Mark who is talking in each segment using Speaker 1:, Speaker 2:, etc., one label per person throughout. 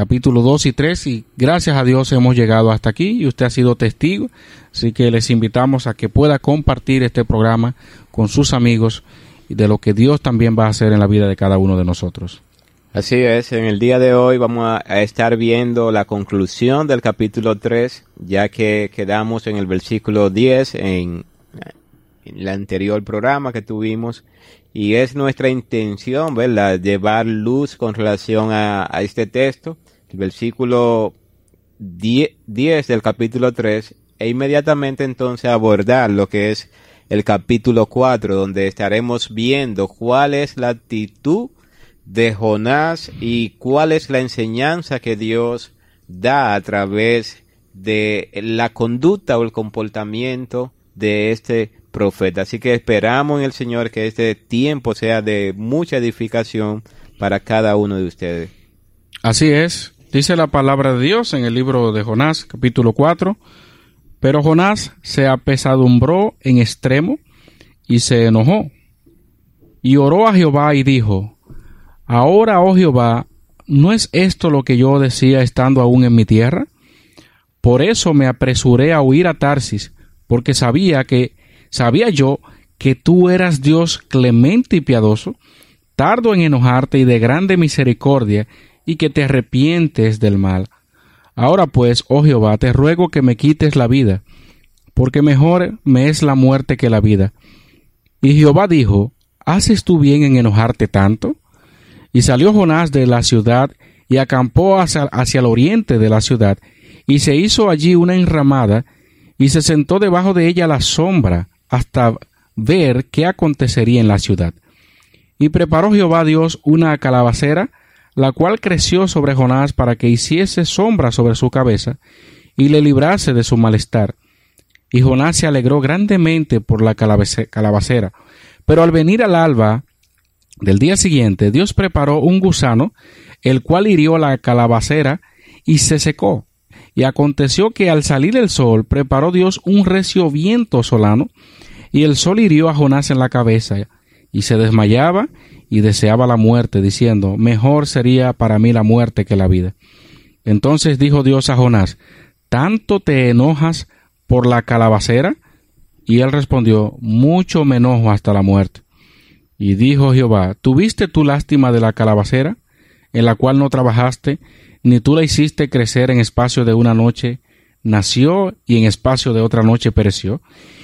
Speaker 1: capítulo 2 y 3 y gracias a Dios hemos llegado hasta aquí y usted ha sido testigo, así que les invitamos a que pueda compartir este programa con sus amigos y de lo que Dios también va a hacer en la vida de cada uno de nosotros.
Speaker 2: Así es, en el ddía de hoy vamos a, a estar viendo la conclusión del capítulo 3, ya que quedamos en el versículo 10 en, en el anterior programa que tuvimos y es nuestra intención, ¿verdad?, llevar luz con relación a, a este texto, versículo 10, 10 del capítulo 3, e inmediatamente entonces abordar lo que es el capítulo 4, donde estaremos viendo cuál es la actitud de Jonás y cuál es la enseñanza que Dios da a través de la conducta o el comportamiento de este profeta. Así que esperamos en el Señor que este tiempo sea de mucha edificación para cada uno de ustedes.
Speaker 1: Así es, dice la palabra de Dios en el libro de Jonás, capítulo 4. Pero Jonás se apesadumbró en extremo y se enojó. Y oró a Jehová y dijo, Ahora, oh Jehová, ¿no es esto lo que yo decía estando aún en mi tierra? Por eso me apresuré a huir a Tarsis, porque sabía que sabía yo que tú eras Dios clemente y piadoso, tardo en enojarte y de grande misericordia, y que te arrepientes del mal. Ahora pues, oh Jehová, te ruego que me quites la vida, porque mejor me es la muerte que la vida. Y Jehová dijo, ¿haces tú bien en enojarte tanto? Y salió Jonás de la ciudad y acampó hacia, hacia el oriente de la ciudad, y se hizo allí una enramada, y se sentó debajo de ella la sombra, hasta ver qué acontecería en la ciudad. Y preparó Jehová Dios una calabacera, la cual creció sobre Jonás para que hiciese sombra sobre su cabeza, y le librase de su malestar. Y Jonás se alegró grandemente por la calabacera. Pero al venir al alba del día siguiente, Dios preparó un gusano, el cual hirió la calabacera y se secó. Y aconteció que al salir el sol, preparó Dios un recio viento solano, y el sol hirió a Jonás en la cabeza, y se desmayaba y deseaba la muerte, diciendo, Mejor sería para mí la muerte que la vida. Entonces dijo Dios a Jonás, ¿tanto te enojas por la calabacera? Y él respondió, Mucho me enojo hasta la muerte. Y dijo Jehová, ¿tuviste tu lástima de la calabacera, en la cual no trabajaste, ni tú la hiciste crecer en espacio de una noche, nació y en espacio de otra noche pereció?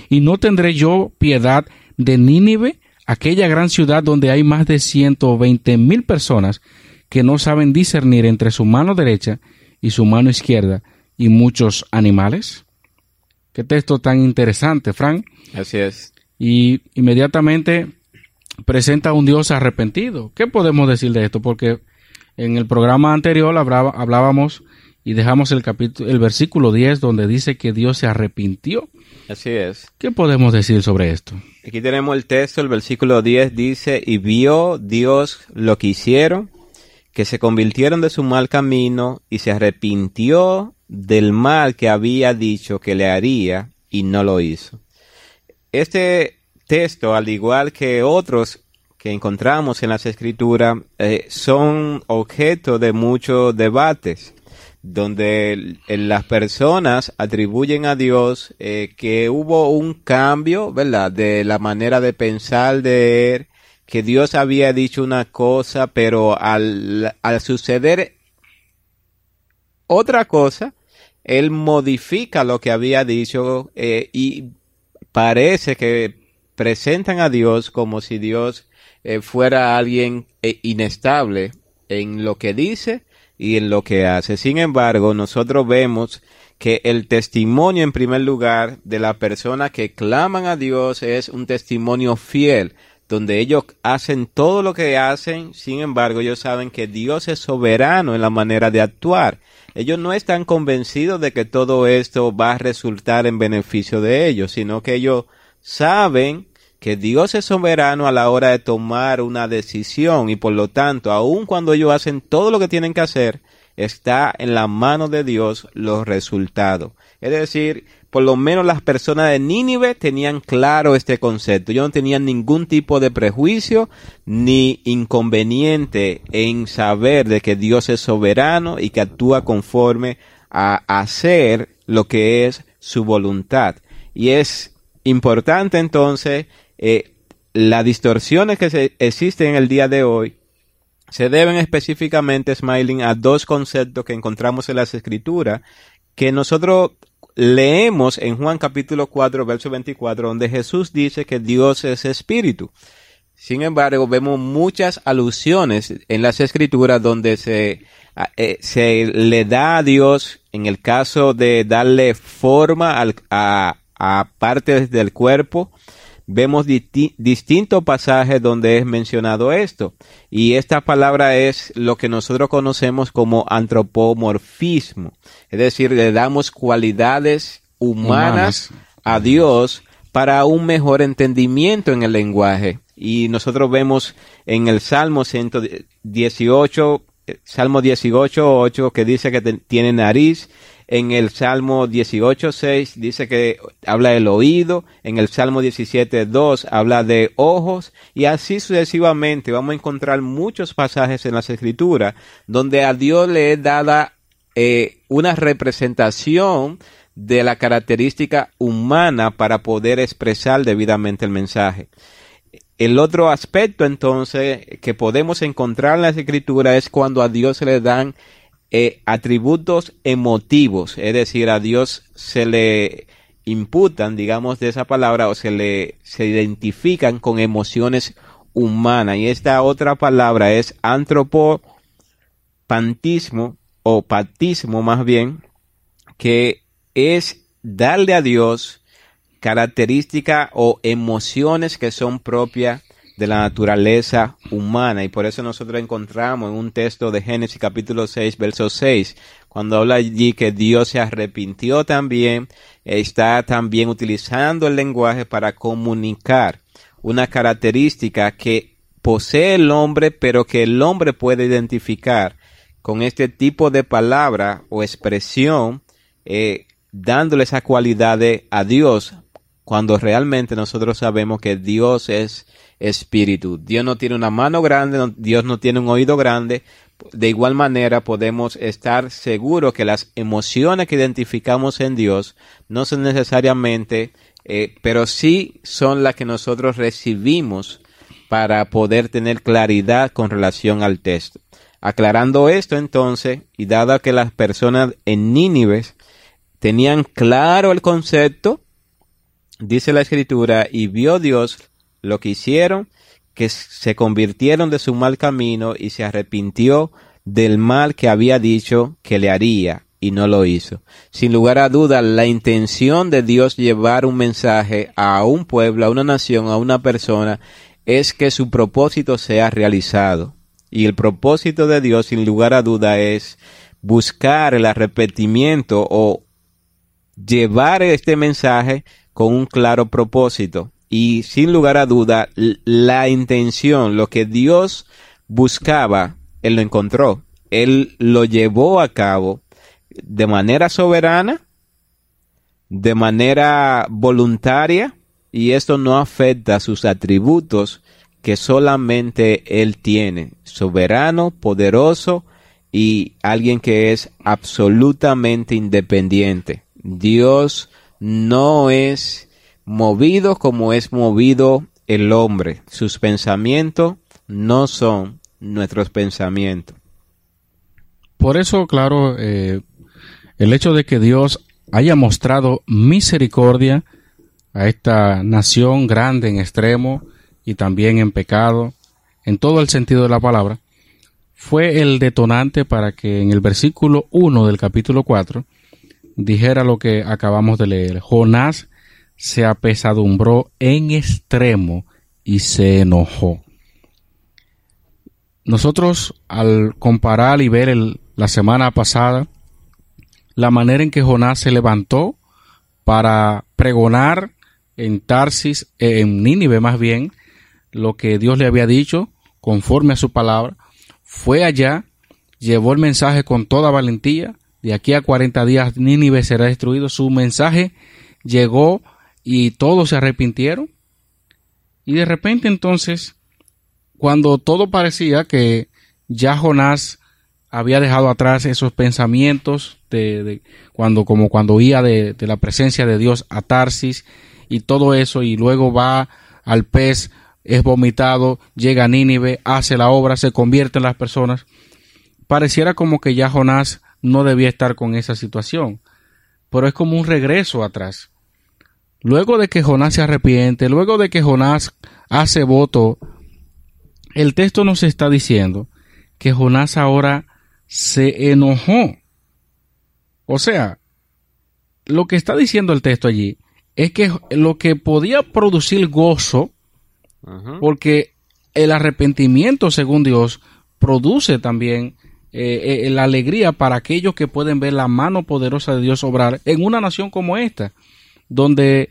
Speaker 1: y no tendré yo piedad de Nínive, aquella gran ciudad donde hay más de ciento veinte mil personas que no saben discernir entre su mano derecha y su mano izquierda y muchos animales. Qué texto tan interesante, Frank.
Speaker 2: Así es.
Speaker 1: Y inmediatamente presenta a un Dios arrepentido. ¿Qué podemos decir de esto? Porque en el programa anterior hablábamos y dejamos el capítulo, el versículo 10 donde dice que Dios se arrepintió.
Speaker 2: Así es.
Speaker 1: ¿Qué podemos decir sobre esto?
Speaker 2: Aquí tenemos el texto, el versículo 10 dice, y vio Dios lo que hicieron, que se convirtieron de su mal camino y se arrepintió del mal que había dicho que le haría y no lo hizo. Este texto, al igual que otros que encontramos en las escrituras, eh, son objeto de muchos debates donde las personas atribuyen a Dios eh, que hubo un cambio, ¿verdad? De la manera de pensar de él, que Dios había dicho una cosa, pero al, al suceder otra cosa, él modifica lo que había dicho eh, y parece que presentan a Dios como si Dios eh, fuera alguien inestable en lo que dice y en lo que hace. Sin embargo, nosotros vemos que el testimonio en primer lugar de la persona que claman a Dios es un testimonio fiel, donde ellos hacen todo lo que hacen, sin embargo ellos saben que Dios es soberano en la manera de actuar. Ellos no están convencidos de que todo esto va a resultar en beneficio de ellos, sino que ellos saben que Dios es soberano a la hora de tomar una decisión y por lo tanto, aun cuando ellos hacen todo lo que tienen que hacer, está en la mano de Dios los resultados. Es decir, por lo menos las personas de Nínive tenían claro este concepto. Yo no tenían ningún tipo de prejuicio ni inconveniente en saber de que Dios es soberano y que actúa conforme a hacer lo que es su voluntad. Y es importante entonces eh, las distorsiones que se existen en el día de hoy se deben específicamente, Smiling, a dos conceptos que encontramos en las escrituras que nosotros leemos en Juan capítulo 4, verso 24, donde Jesús dice que Dios es espíritu. Sin embargo, vemos muchas alusiones en las escrituras donde se, eh, se le da a Dios, en el caso de darle forma a, a partes del cuerpo, vemos distintos pasajes donde es mencionado esto. Y esta palabra es lo que nosotros conocemos como antropomorfismo. Es decir, le damos cualidades humanas, a Dios para un mejor entendimiento en el lenguaje. Y nosotros vemos en el Salmo 118, eh, Salmo 18, 8, que dice que tiene nariz en el Salmo 18.6 dice que habla del oído. En el Salmo 17.2 habla de ojos. Y así sucesivamente vamos a encontrar muchos pasajes en las escrituras donde a Dios le es dada eh, una representación de la característica humana para poder expresar debidamente el mensaje. El otro aspecto entonces que podemos encontrar en las escrituras es cuando a Dios se le dan eh, atributos emotivos, es decir, a Dios se le imputan, digamos, de esa palabra, o se le se identifican con emociones humanas. Y esta otra palabra es antropopantismo, o patismo más bien, que es darle a Dios características o emociones que son propias de la naturaleza humana. Y por eso nosotros encontramos en un texto de Génesis capítulo 6, verso 6, cuando habla allí que Dios se arrepintió también, está también utilizando el lenguaje para comunicar una característica que posee el hombre, pero que el hombre puede identificar con este tipo de palabra o expresión, eh, dándole esa cualidad a Dios, cuando realmente nosotros sabemos que Dios es espíritu. Dios no tiene una mano grande, Dios no tiene un oído grande. De igual manera podemos estar seguros que las emociones que identificamos en Dios no son necesariamente, eh, pero sí son las que nosotros recibimos para poder tener claridad con relación al texto. Aclarando esto entonces, y dado que las personas en Nínive tenían claro el concepto, dice la escritura, y vio Dios lo que hicieron, que se convirtieron de su mal camino y se arrepintió del mal que había dicho que le haría y no lo hizo. Sin lugar a duda, la intención de Dios llevar un mensaje a un pueblo, a una nación, a una persona, es que su propósito sea realizado. Y el propósito de Dios, sin lugar a duda, es buscar el arrepentimiento o llevar este mensaje con un claro propósito y sin lugar a duda la intención, lo que Dios buscaba, Él lo encontró. Él lo llevó a cabo de manera soberana, de manera voluntaria, y esto no afecta sus atributos que solamente Él tiene, soberano, poderoso y alguien que es absolutamente independiente. Dios no es movido como es movido el hombre. Sus pensamientos no son nuestros pensamientos.
Speaker 1: Por eso, claro, eh, el hecho de que Dios haya mostrado misericordia a esta nación grande en extremo y también en pecado, en todo el sentido de la palabra, fue el detonante para que en el versículo 1 del capítulo 4 dijera lo que acabamos de leer. Jonás se apesadumbró en extremo y se enojó. Nosotros al comparar y ver la semana pasada la manera en que Jonás se levantó para pregonar en Tarsis, en Nínive más bien, lo que Dios le había dicho conforme a su palabra, fue allá, llevó el mensaje con toda valentía, de aquí a 40 días Nínive será destruido, su mensaje llegó y todos se arrepintieron. Y de repente entonces, cuando todo parecía que ya Jonás había dejado atrás esos pensamientos de, cuando como cuando huía de, de, la presencia de Dios a Tarsis y todo eso y luego va al pez es vomitado, llega a Nínive, hace la obra, se convierte en las personas. Pareciera como que ya Jonás no debía estar con esa situación, pero es como un regreso atrás. Luego de que Jonás se arrepiente, luego de que Jonás hace voto, el texto nos está diciendo que Jonás ahora se enojó. O sea, lo que está diciendo el texto allí es que lo que podía producir gozo porque el arrepentimiento, según Dios, produce también eh, eh, la alegría para aquellos que pueden ver la mano poderosa de Dios obrar en una nación como esta, donde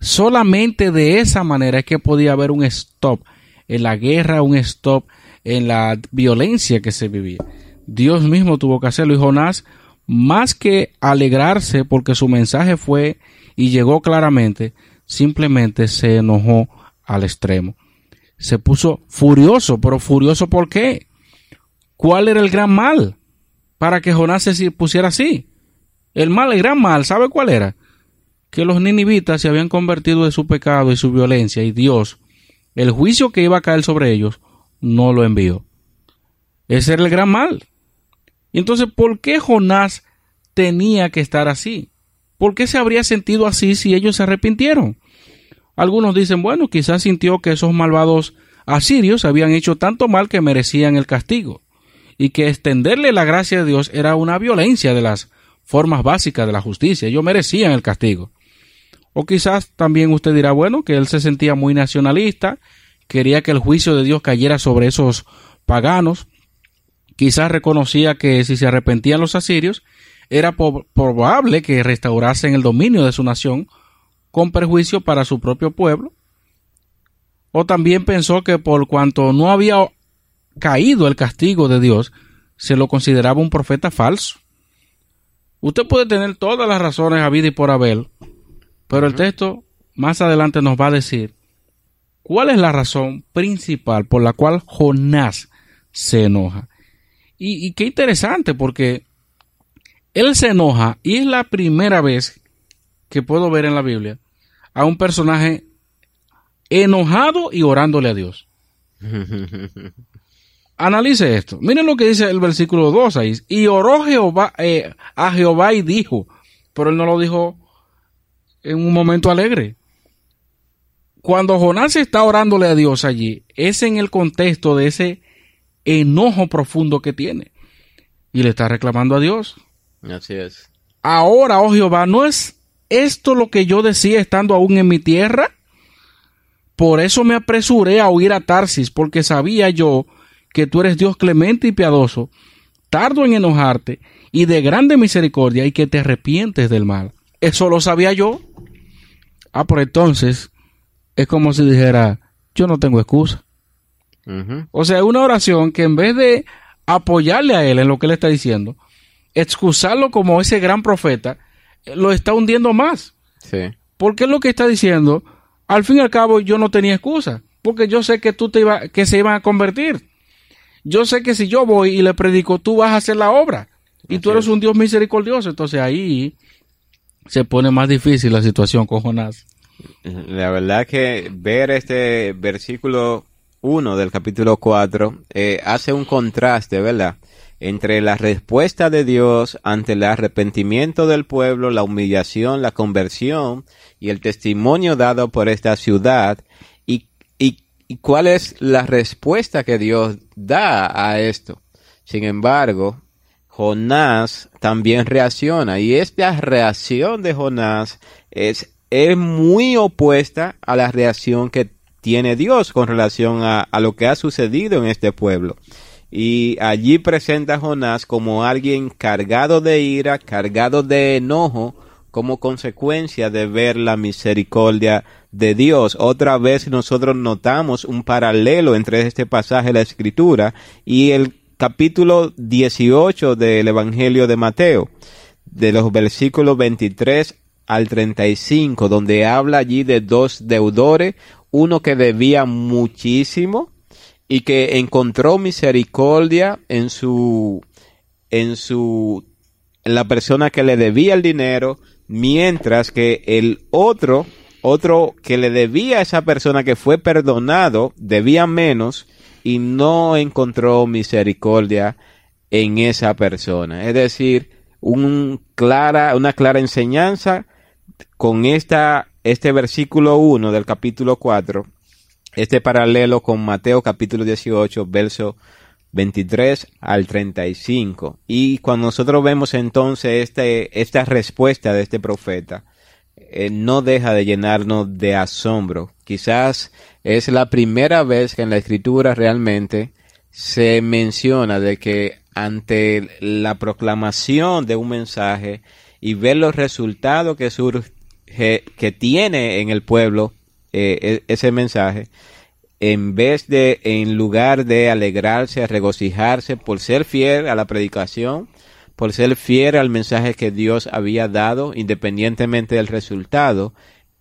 Speaker 1: solamente de esa manera es que podía haber un stop en la guerra, un stop en la violencia que se vivía. Dios mismo tuvo que hacerlo y Jonás, más que alegrarse porque su mensaje fue y llegó claramente, simplemente se enojó al extremo. Se puso furioso, pero furioso ¿por qué? ¿Cuál era el gran mal para que Jonás se pusiera así? El mal, el gran mal, ¿sabe cuál era? Que los ninivitas se habían convertido de su pecado y su violencia y Dios, el juicio que iba a caer sobre ellos, no lo envió. Ese era el gran mal. Entonces, ¿por qué Jonás tenía que estar así? ¿Por qué se habría sentido así si ellos se arrepintieron? Algunos dicen, bueno, quizás sintió que esos malvados asirios habían hecho tanto mal que merecían el castigo, y que extenderle la gracia de Dios era una violencia de las formas básicas de la justicia. Ellos merecían el castigo. O quizás también usted dirá, bueno, que él se sentía muy nacionalista, quería que el juicio de Dios cayera sobre esos paganos. Quizás reconocía que si se arrepentían los asirios, era probable que restaurasen el dominio de su nación con perjuicio para su propio pueblo, o también pensó que por cuanto no había caído el castigo de Dios, se lo consideraba un profeta falso. Usted puede tener todas las razones a y por haber, pero el texto más adelante nos va a decir cuál es la razón principal por la cual Jonás se enoja. Y, y qué interesante, porque él se enoja y es la primera vez que puedo ver en la Biblia a un personaje enojado y orándole a Dios. Analice esto. Miren lo que dice el versículo 2 ahí. Y oró Jehová, eh, a Jehová y dijo, pero él no lo dijo en un momento alegre. Cuando Jonás está orándole a Dios allí, es en el contexto de ese enojo profundo que tiene. Y le está reclamando a Dios.
Speaker 2: Así es.
Speaker 1: Ahora, oh Jehová, no es esto lo que yo decía estando aún en mi tierra? Por eso me apresuré a huir a Tarsis, porque sabía yo que tú eres Dios clemente y piadoso, tardo en enojarte y de grande misericordia y que te arrepientes del mal. Eso lo sabía yo. Ah, por entonces es como si dijera, yo no tengo excusa. O sea, una oración que en vez de apoyarle a él en lo que él está diciendo, excusarlo como ese gran profeta, lo está hundiendo más.
Speaker 2: Sí.
Speaker 1: Porque es lo que está diciendo. Al fin y al cabo, yo no tenía excusa. Porque yo sé que tú te iba, que se iban a convertir. Yo sé que si yo voy y le predico, tú vas a hacer la obra. Y tú eres un Dios misericordioso. Entonces ahí se pone más difícil la situación con Jonás.
Speaker 2: La verdad que ver este versículo 1 del capítulo 4 eh, hace un contraste, ¿verdad? entre la respuesta de Dios ante el arrepentimiento del pueblo, la humillación, la conversión y el testimonio dado por esta ciudad y, y, cuál es la respuesta que Dios da a esto. Sin embargo, Jonás también reacciona y esta reacción de Jonás es, muy opuesta a la reacción que tiene Dios con relación a, a lo que ha sucedido en este pueblo. Y allí presenta a Jonás como alguien cargado de ira, cargado de enojo, como consecuencia de ver la misericordia de Dios. Otra vez nosotros notamos un paralelo entre este pasaje de la Escritura y el capítulo 18 del Evangelio de Mateo, de los versículos 23 al 35, donde habla allí de dos deudores, uno que debía muchísimo y que encontró misericordia en su en su en la persona que le debía el dinero, mientras que el otro, otro que le debía a esa persona que fue perdonado, debía menos y no encontró misericordia en esa persona. Es decir, una clara enseñanza con esta, este versículo 1 del capítulo 4, este paralelo con Mateo capítulo 18, verso 23 al 35. Y cuando nosotros vemos entonces este, esta respuesta de este profeta, eh, no deja de llenarnos de asombro. Quizás es la primera vez que en la escritura realmente se menciona de que ante la proclamación de un mensaje y ver los resultados que surge, que tiene en el pueblo eh, e, ese mensaje, en vez de, en lugar de alegrarse, regocijarse por ser fiel a la predicación, por ser fiel al mensaje que Dios había dado, independientemente del resultado,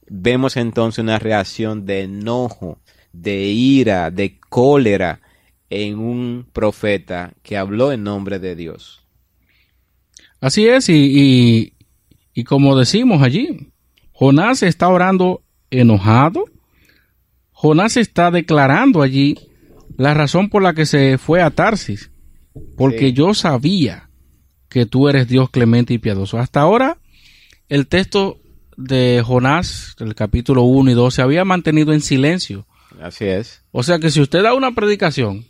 Speaker 2: vemos entonces una reacción de enojo, de ira, de cólera en un profeta que habló en nombre de Dios.
Speaker 1: Así es, y, y, y como decimos allí, Jonás está orando enojado, Jonás está declarando allí la razón por la que se fue a Tarsis, porque
Speaker 2: Sí.
Speaker 1: yo sabía que tú eres Dios clemente y piadoso. Hasta ahora, el texto de Jonás, del capítulo 1 y 2, se había mantenido en silencio.
Speaker 2: Así es.
Speaker 1: O sea que si usted da una predicación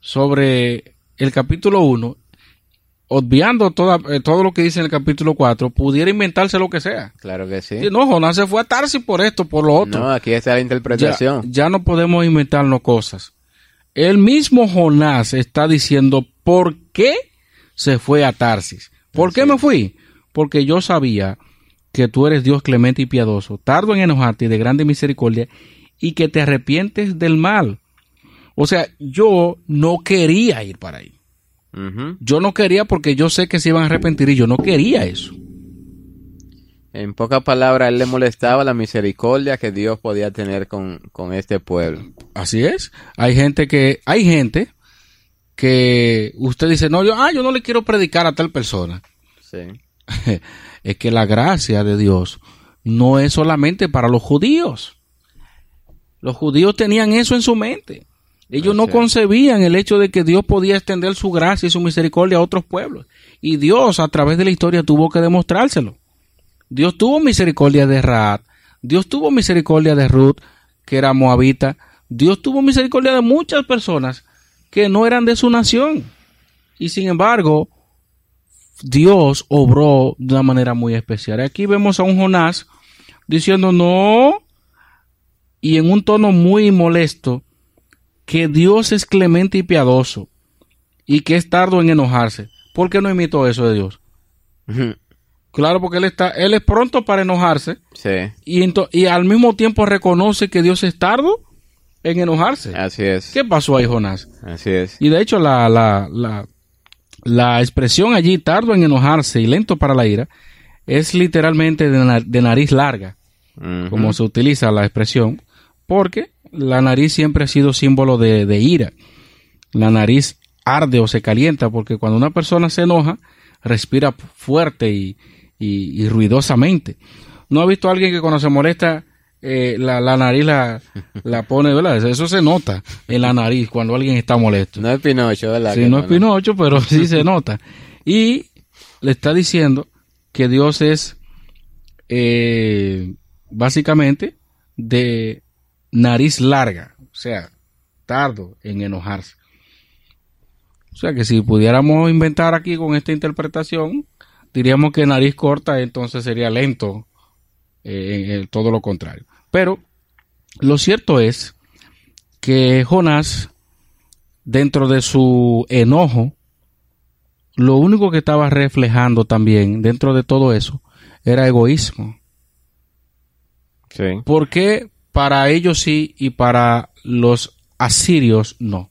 Speaker 1: sobre el capítulo 1, obviando toda, eh, todo lo que dice en el capítulo 4, pudiera inventarse lo que sea.
Speaker 2: Claro que sí.
Speaker 1: No, Jonás se fue a Tarsis por esto, por lo otro.
Speaker 2: No, aquí está la
Speaker 1: ya,
Speaker 2: interpretación.
Speaker 1: ya no podemos inventarnos cosas. El mismo Jonás está diciendo por qué se fue a Tarsis. ¿Por qué me fui? Porque yo sabía que tú eres Dios clemente y piadoso, tardo en enojarte y de grande misericordia, y que te arrepientes del mal. O sea, yo no quería ir para ahí. Yo no quería porque yo sé que se iban a arrepentir y yo no quería eso.
Speaker 2: En pocas palabras, él le molestaba la misericordia que Dios podía tener con, con este pueblo.
Speaker 1: Así es. Hay gente que, hay gente que usted dice, no, yo, ah, yo no le quiero predicar a tal persona.
Speaker 2: Sí.
Speaker 1: es que la gracia de Dios no es solamente para los judíos. Los judíos tenían eso en su mente. Ellos no concebían el hecho de que Dios podía extender su gracia y su misericordia a otros pueblos. Y Dios a través de la historia tuvo que demostrárselo. Dios tuvo misericordia de Raad, Dios tuvo misericordia de Ruth, que era moabita, Dios tuvo misericordia de muchas personas que no eran de su nación. Y sin embargo, Dios obró de una manera muy especial. Aquí vemos a un Jonás diciendo no y en un tono muy molesto que Dios es clemente y piadoso y que es tardo en enojarse. ¿Por qué no imitó eso de Dios? Claro, porque él está, él es pronto para enojarse
Speaker 2: Sí,
Speaker 1: y, ento- y al mismo tiempo reconoce que Dios es tardo en enojarse.
Speaker 2: así es.
Speaker 1: ¿Qué pasó ahí, Jonás?
Speaker 2: Así es.
Speaker 1: Y de hecho, la, la, la, la expresión allí, tardo en enojarse y lento para la ira, es literalmente de, na- de nariz larga, como se utiliza la expresión, porque la nariz siempre ha sido símbolo de, de ira. La nariz arde o se calienta, porque cuando una persona se enoja, respira fuerte y, y- y ruidosamente. ¿No ha visto a alguien que cuando se molesta eh, la, la nariz la, la pone, ¿verdad? Eso se nota en la nariz cuando alguien está molesto.
Speaker 2: No es Pinocho, ¿verdad?
Speaker 1: Sí, no es Pinocho, pero sí se nota. Y le está diciendo que Dios es eh, básicamente de nariz larga, o sea, tardo en enojarse. O sea que si pudiéramos inventar aquí con esta interpretación, diríamos que nariz corta entonces sería lento, eh, todo lo contrario. Pero lo cierto es que Jonás, dentro de su enojo, lo único que estaba reflejando también dentro de todo eso era egoísmo.
Speaker 2: Sí.
Speaker 1: Porque para ellos sí y para los asirios no.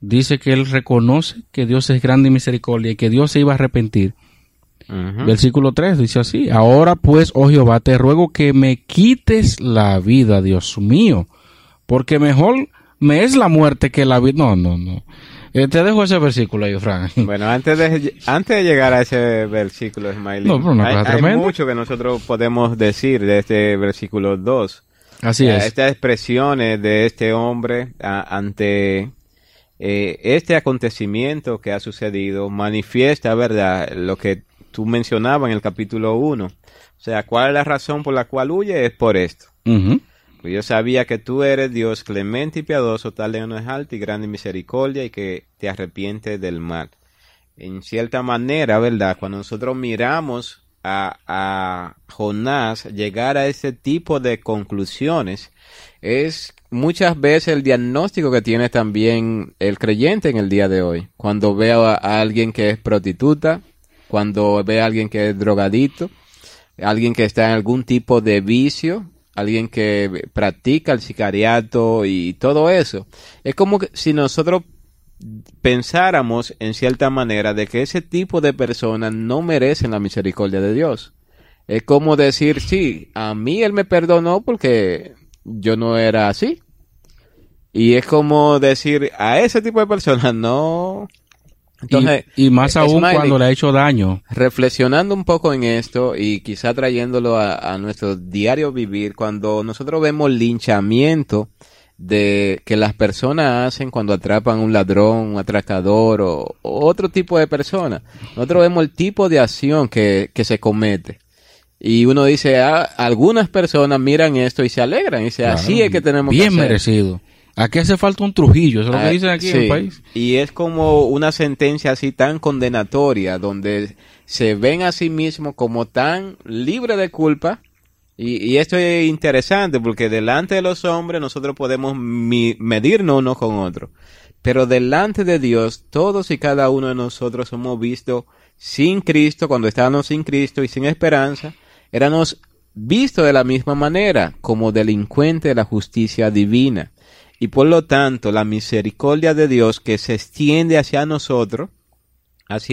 Speaker 1: Dice que él reconoce que Dios es grande y misericordia y que Dios se iba a arrepentir. Versículo 3 dice así, ahora pues, oh Jehová, te ruego que me quites la vida, Dios mío, porque mejor me es la muerte que la vida. No, no, no. Eh, te dejo ese versículo ahí, Frank.
Speaker 2: Bueno, antes de, antes de llegar a ese versículo, Smiley, hay, mucho que nosotros podemos decir de este versículo 2.
Speaker 1: Así es.
Speaker 2: Estas expresiones de este hombre ante eh, este acontecimiento que ha sucedido manifiesta, ¿verdad?, lo que tú mencionabas en el capítulo 1. O sea, ¿cuál es la razón por la cual huye? Es por esto. Pues yo sabía que tú eres Dios clemente y piadoso, tal de no es alto y grande misericordia y que te arrepientes del mal. En cierta manera, ¿verdad? Cuando nosotros miramos a, a Jonás llegar a ese tipo de conclusiones, es muchas veces el diagnóstico que tiene también el creyente en el día de hoy. Cuando ve a, alguien que es prostituta, cuando ve a alguien que es drogadito, alguien que está en algún tipo de vicio, alguien que practica el sicariato y todo eso. Es como que si nosotros pensáramos en cierta manera de que ese tipo de personas no merecen la misericordia de Dios. Es como decir, sí, a mí Él me perdonó porque yo no era así. Y es como decir, a ese tipo de personas no,
Speaker 1: y, más aún cuando le ha hecho daño.
Speaker 2: Reflexionando un poco en esto y quizá trayéndolo a, nuestro diario vivir, cuando nosotros vemos linchamiento de que las personas hacen cuando atrapan un ladrón, un atracador o, otro tipo de persona, nosotros vemos el tipo de acción que, se comete. Y uno dice, ah, algunas personas miran esto y se alegran y dice, así es que tenemos
Speaker 1: bien
Speaker 2: que
Speaker 1: hacer. merecido. Aquí hace falta un Trujillo, eso es lo que ah, dicen aquí en el país.
Speaker 2: Y es como una sentencia así tan condenatoria, donde se ven a sí mismos como tan libre de culpa. Y, esto es interesante porque delante de los hombres nosotros podemos medirnos uno con otro. Pero delante de Dios, todos y cada uno de nosotros somos vistos sin Cristo, cuando estábamos sin Cristo y sin esperanza, éramos vistos de la misma manera, como delincuentes de la justicia divina. Y por lo tanto, la misericordia de Dios que se extiende hacia nosotros,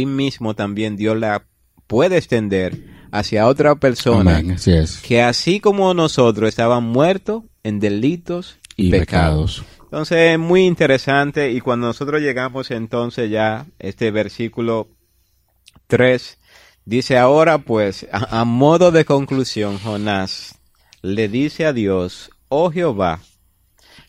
Speaker 2: mismo también Dios la puede extender hacia otra persona que así como nosotros estaban muertos en delitos y pecados. Entonces es muy interesante y cuando nosotros llegamos entonces ya este versículo 3 dice ahora pues a modo de conclusión Jonás le dice a Dios, oh Jehová,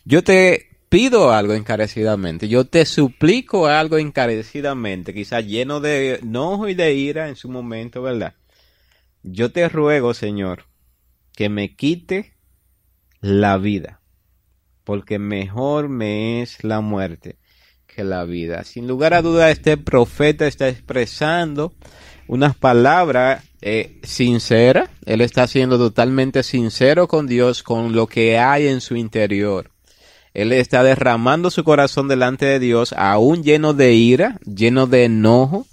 Speaker 2: yo te pido algo encarecidamente, yo te suplico algo encarecidamente, quizás lleno de enojo y de ira en su momento, ¿verdad? Yo te ruego, Señor, que me quite la vida, porque mejor me es la muerte que la vida. Sin lugar a duda, este profeta está expresando unas palabras eh, sinceras, él está siendo totalmente sincero con Dios, con lo que hay en su interior. Él está derramando su corazón delante de Dios, aún lleno de ira, lleno de enojo.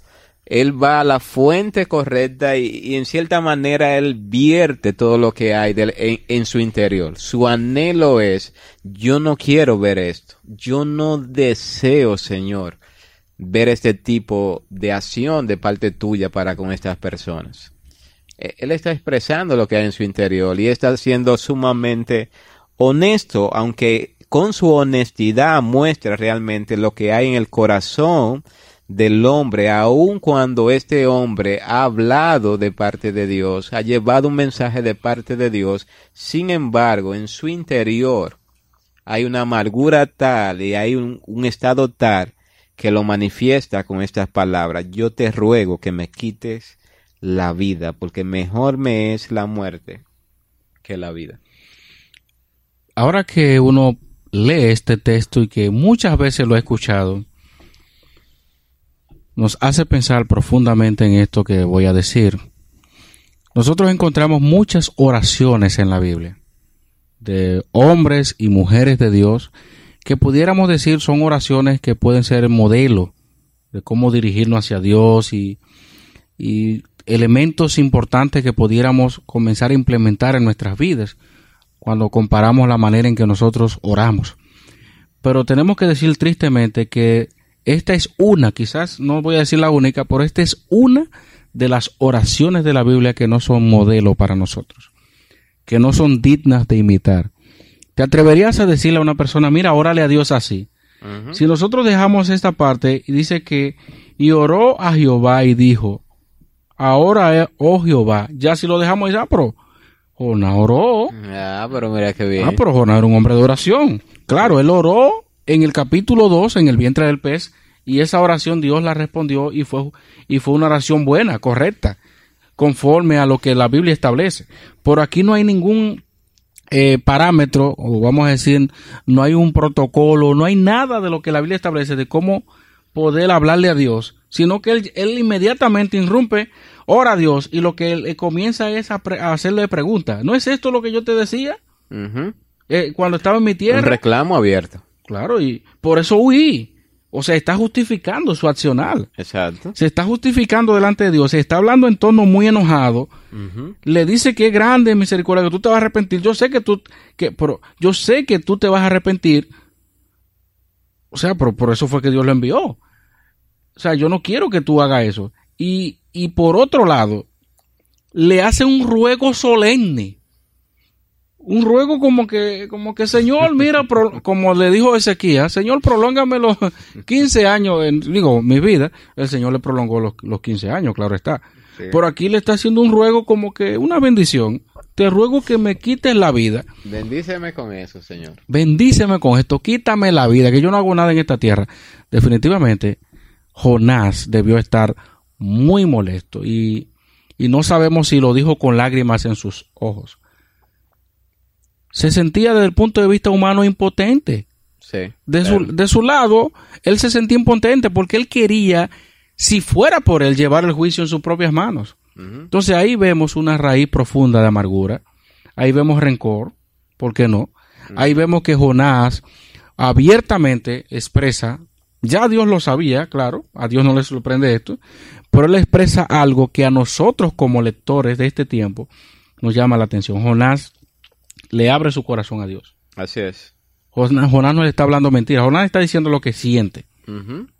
Speaker 2: Él va a la fuente correcta y, en cierta manera él vierte todo lo que hay en, su interior. Su anhelo es, yo no quiero ver esto. Yo no deseo, Señor, ver este tipo de acción de parte tuya para con estas personas. E, él está expresando lo que hay en su interior y está siendo sumamente honesto, aunque con su honestidad muestra realmente lo que hay en el corazón del hombre, aun cuando este hombre ha hablado de parte de Dios, ha llevado un mensaje de parte de Dios, sin embargo, en su interior hay una amargura tal y hay un, estado tal que lo manifiesta con estas palabras. Yo te ruego que me quites la vida, porque mejor me es la muerte que la vida.
Speaker 1: Ahora que uno lee este texto y que muchas veces lo he escuchado, nos hace pensar profundamente en esto que voy a decir. Nosotros encontramos muchas oraciones en la Biblia de hombres y mujeres de Dios que pudiéramos decir son oraciones que pueden ser modelo de cómo dirigirnos hacia Dios y, y elementos importantes que pudiéramos comenzar a implementar en nuestras vidas cuando comparamos la manera en que nosotros oramos. Pero tenemos que decir tristemente que esta es una, quizás no voy a decir la única, pero esta es una de las oraciones de la Biblia que no son modelo para nosotros, que no son dignas de imitar. ¿Te atreverías a decirle a una persona, mira, órale a Dios así? Si nosotros dejamos esta parte y dice que, y oró a Jehová y dijo, ahora, oh Jehová, ya si lo dejamos ya, pero Jonás oró.
Speaker 2: Ah, pero mira qué bien.
Speaker 1: Ah, pero Jonás era un hombre de oración. Claro, él oró en el capítulo 2, en el vientre del pez, y esa oración Dios la respondió y fue, y fue una oración buena, correcta, conforme a lo que la Biblia establece. Por aquí no hay ningún eh, parámetro, o vamos a decir, no hay un protocolo, no hay nada de lo que la Biblia establece de cómo poder hablarle a Dios, sino que él, él inmediatamente irrumpe, ora a Dios, y lo que él, eh, comienza es a, a, hacerle preguntas. ¿No es esto lo que yo te decía? Eh, cuando estaba en mi
Speaker 2: Un
Speaker 1: tierra.
Speaker 2: reclamo abierto.
Speaker 1: Claro, y por eso huí. O sea, está justificando su accional.
Speaker 2: Exacto.
Speaker 1: Se está justificando delante de Dios. Se está hablando en tono muy enojado. Le dice que es grande misericordia, que tú te vas a arrepentir. Yo sé que tú, que, pero yo sé que tú te vas a arrepentir. O sea, pero por eso fue que Dios lo envió. O sea, yo no quiero que tú hagas eso. Y, y por otro lado, le hace un ruego solemne. Un ruego como que, como que, Señor, mira, pro- como le dijo Ezequías, Señor, prolóngame los 15 años, en, digo, mi vida. El Señor le prolongó los, los 15 años, claro está.
Speaker 2: Sí.
Speaker 1: Por aquí le está haciendo un ruego como que una bendición. Te ruego que me quites la vida.
Speaker 2: Bendíceme con eso, Señor.
Speaker 1: Bendíceme con esto, quítame la vida, que yo no hago nada en esta tierra. Definitivamente, Jonás debió estar muy molesto y, y no sabemos si lo dijo con lágrimas en sus ojos. Se sentía desde el punto de vista humano impotente.
Speaker 2: Sí.
Speaker 1: De
Speaker 2: claro.
Speaker 1: su, de su lado, él se sentía impotente porque él quería, si fuera por él, llevar el juicio en sus propias manos. Entonces ahí vemos una raíz profunda de amargura, ahí vemos rencor, ¿por qué no? Ahí vemos que Jonás abiertamente expresa, ya Dios lo sabía, claro, a Dios no le sorprende esto, pero él expresa algo que a nosotros como lectores de este tiempo nos llama la atención. Jonás le abre su corazón a Dios.
Speaker 2: Así es.
Speaker 1: Jonás, Jonás no le está hablando mentiras, Jonás está diciendo lo que siente.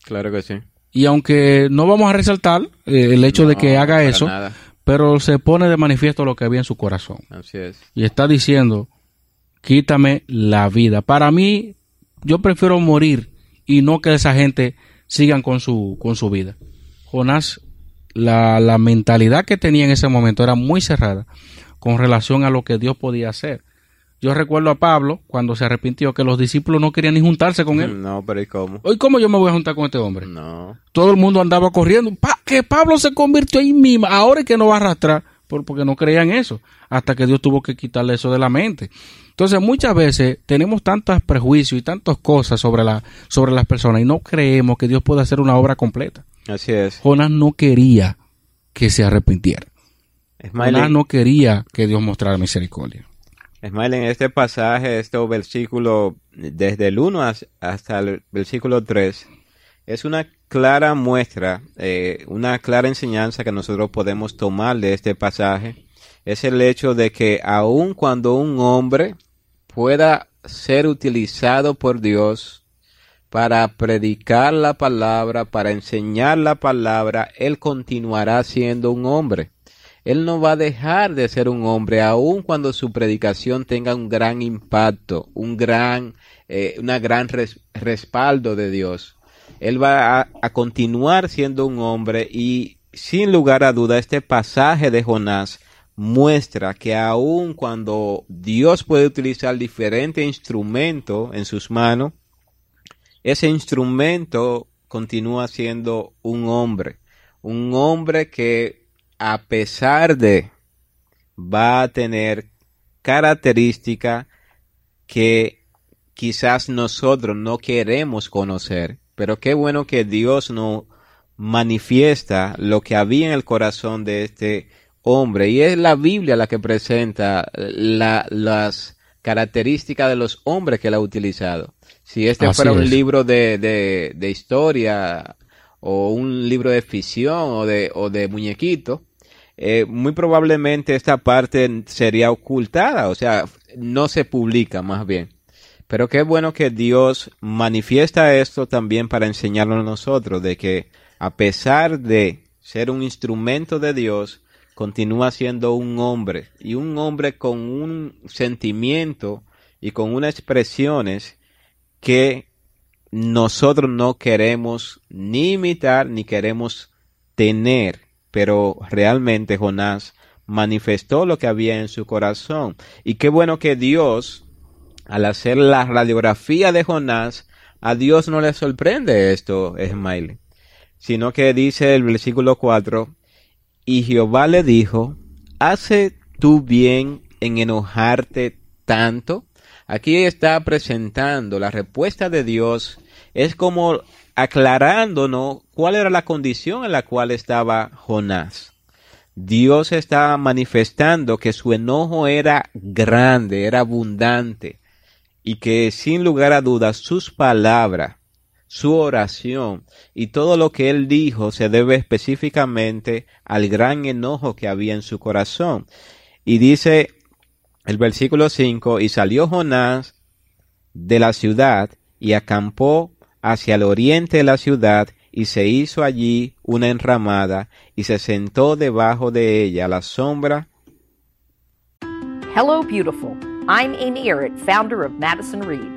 Speaker 2: Claro que sí.
Speaker 1: Y aunque no vamos a resaltar eh, el hecho de que haga eso,
Speaker 2: nada.
Speaker 1: pero se pone de manifiesto lo que había en su corazón.
Speaker 2: Así es.
Speaker 1: Y está diciendo, quítame la vida. Para mí, yo prefiero morir y no que esa gente sigan con su, con su vida. Jonás, la, la mentalidad que tenía en ese momento era muy cerrada con relación a lo que Dios podía hacer. Yo recuerdo a Pablo cuando se arrepintió que los discípulos no querían ni juntarse con él.
Speaker 2: No, pero ¿y cómo?
Speaker 1: Hoy, ¿cómo yo me voy a juntar con este hombre?
Speaker 2: No.
Speaker 1: todo el mundo andaba corriendo. Pa- que Pablo se convirtió ahí mismo. Ahora es que no va a arrastrar. por- porque no creían eso. Hasta que Dios tuvo que quitarle eso de la mente. Entonces, muchas veces tenemos tantos prejuicios y tantas cosas sobre, la, sobre las personas y no creemos que Dios pueda hacer una obra completa.
Speaker 2: Así es.
Speaker 1: Jonás no quería que se arrepintiera. Jonás no quería que Dios mostrara misericordia.
Speaker 2: Smiley, en este pasaje, este versículo, desde el 1 as- hasta el versículo 3, es una clara muestra, eh, una clara enseñanza que nosotros podemos tomar de este pasaje. Es el hecho de que aun cuando un hombre pueda ser utilizado por Dios para predicar la palabra, para enseñar la palabra, él continuará siendo un hombre. Él no va a dejar de ser un hombre, aun cuando su predicación tenga un gran impacto, un gran, eh, una gran res- respaldo de Dios. Él va a, a continuar siendo un hombre y sin lugar a duda este pasaje de Jonás muestra que aun cuando Dios puede utilizar diferentes instrumentos en sus manos, ese instrumento continúa siendo un hombre, un hombre que a pesar de va a tener características que quizás nosotros no queremos conocer, pero qué bueno que Dios no, manifiesta lo que había en el corazón de este hombre. Y es la Biblia la que presenta las características de los hombres que él ha utilizado. Si este fuera un libro de, de, de, historia o un libro de ficción o de, o de muñequito, eh, muy probablemente esta parte sería ocultada, o sea, no se publica más bien. Pero qué bueno que Dios manifiesta esto también para enseñarnos a nosotros de que a pesar de ser un instrumento de Dios, continúa siendo un hombre y un hombre con un sentimiento y con unas expresiones que nosotros no queremos ni imitar ni queremos tener, pero realmente Jonás manifestó lo que había en su corazón. Y qué bueno que Dios al hacer la radiografía de Jonás, a Dios no le sorprende esto, Ismael, sino que dice el versículo 4, y Jehová le dijo, ¿hace tú bien en enojarte tanto? Aquí está presentando la respuesta de Dios, es como aclarándonos cuál era la condición en la cual estaba Jonás. Dios está manifestando que su enojo era grande, era abundante, y que sin lugar a dudas sus palabras, su oración y todo lo que él dijo se debe específicamente al gran enojo que había en su corazón. Y dice el versículo 5, y salió Jonás de la ciudad y acampó hacia el oriente de la ciudad y se hizo allí una enramada y se sentó debajo de ella a la sombra.
Speaker 3: Hello, beautiful. I'm Amy Errett, founder of Madison Reed,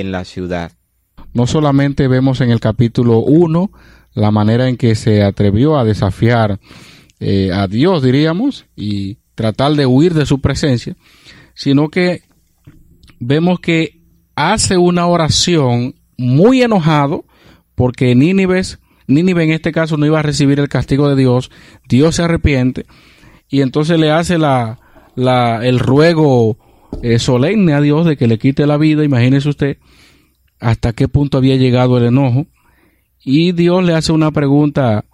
Speaker 2: en la ciudad.
Speaker 1: No solamente vemos en el capítulo 1 la manera en que se atrevió a desafiar eh, a Dios, diríamos, y tratar de huir de su presencia, sino que vemos que hace una oración muy enojado porque Nínive, Nínive en este caso no iba a recibir el castigo de Dios, Dios se arrepiente y entonces le hace la, el ruego solemne a Dios de que le quite la vida, imagínese usted hasta qué punto había llegado el enojo, y Dios le hace una pregunta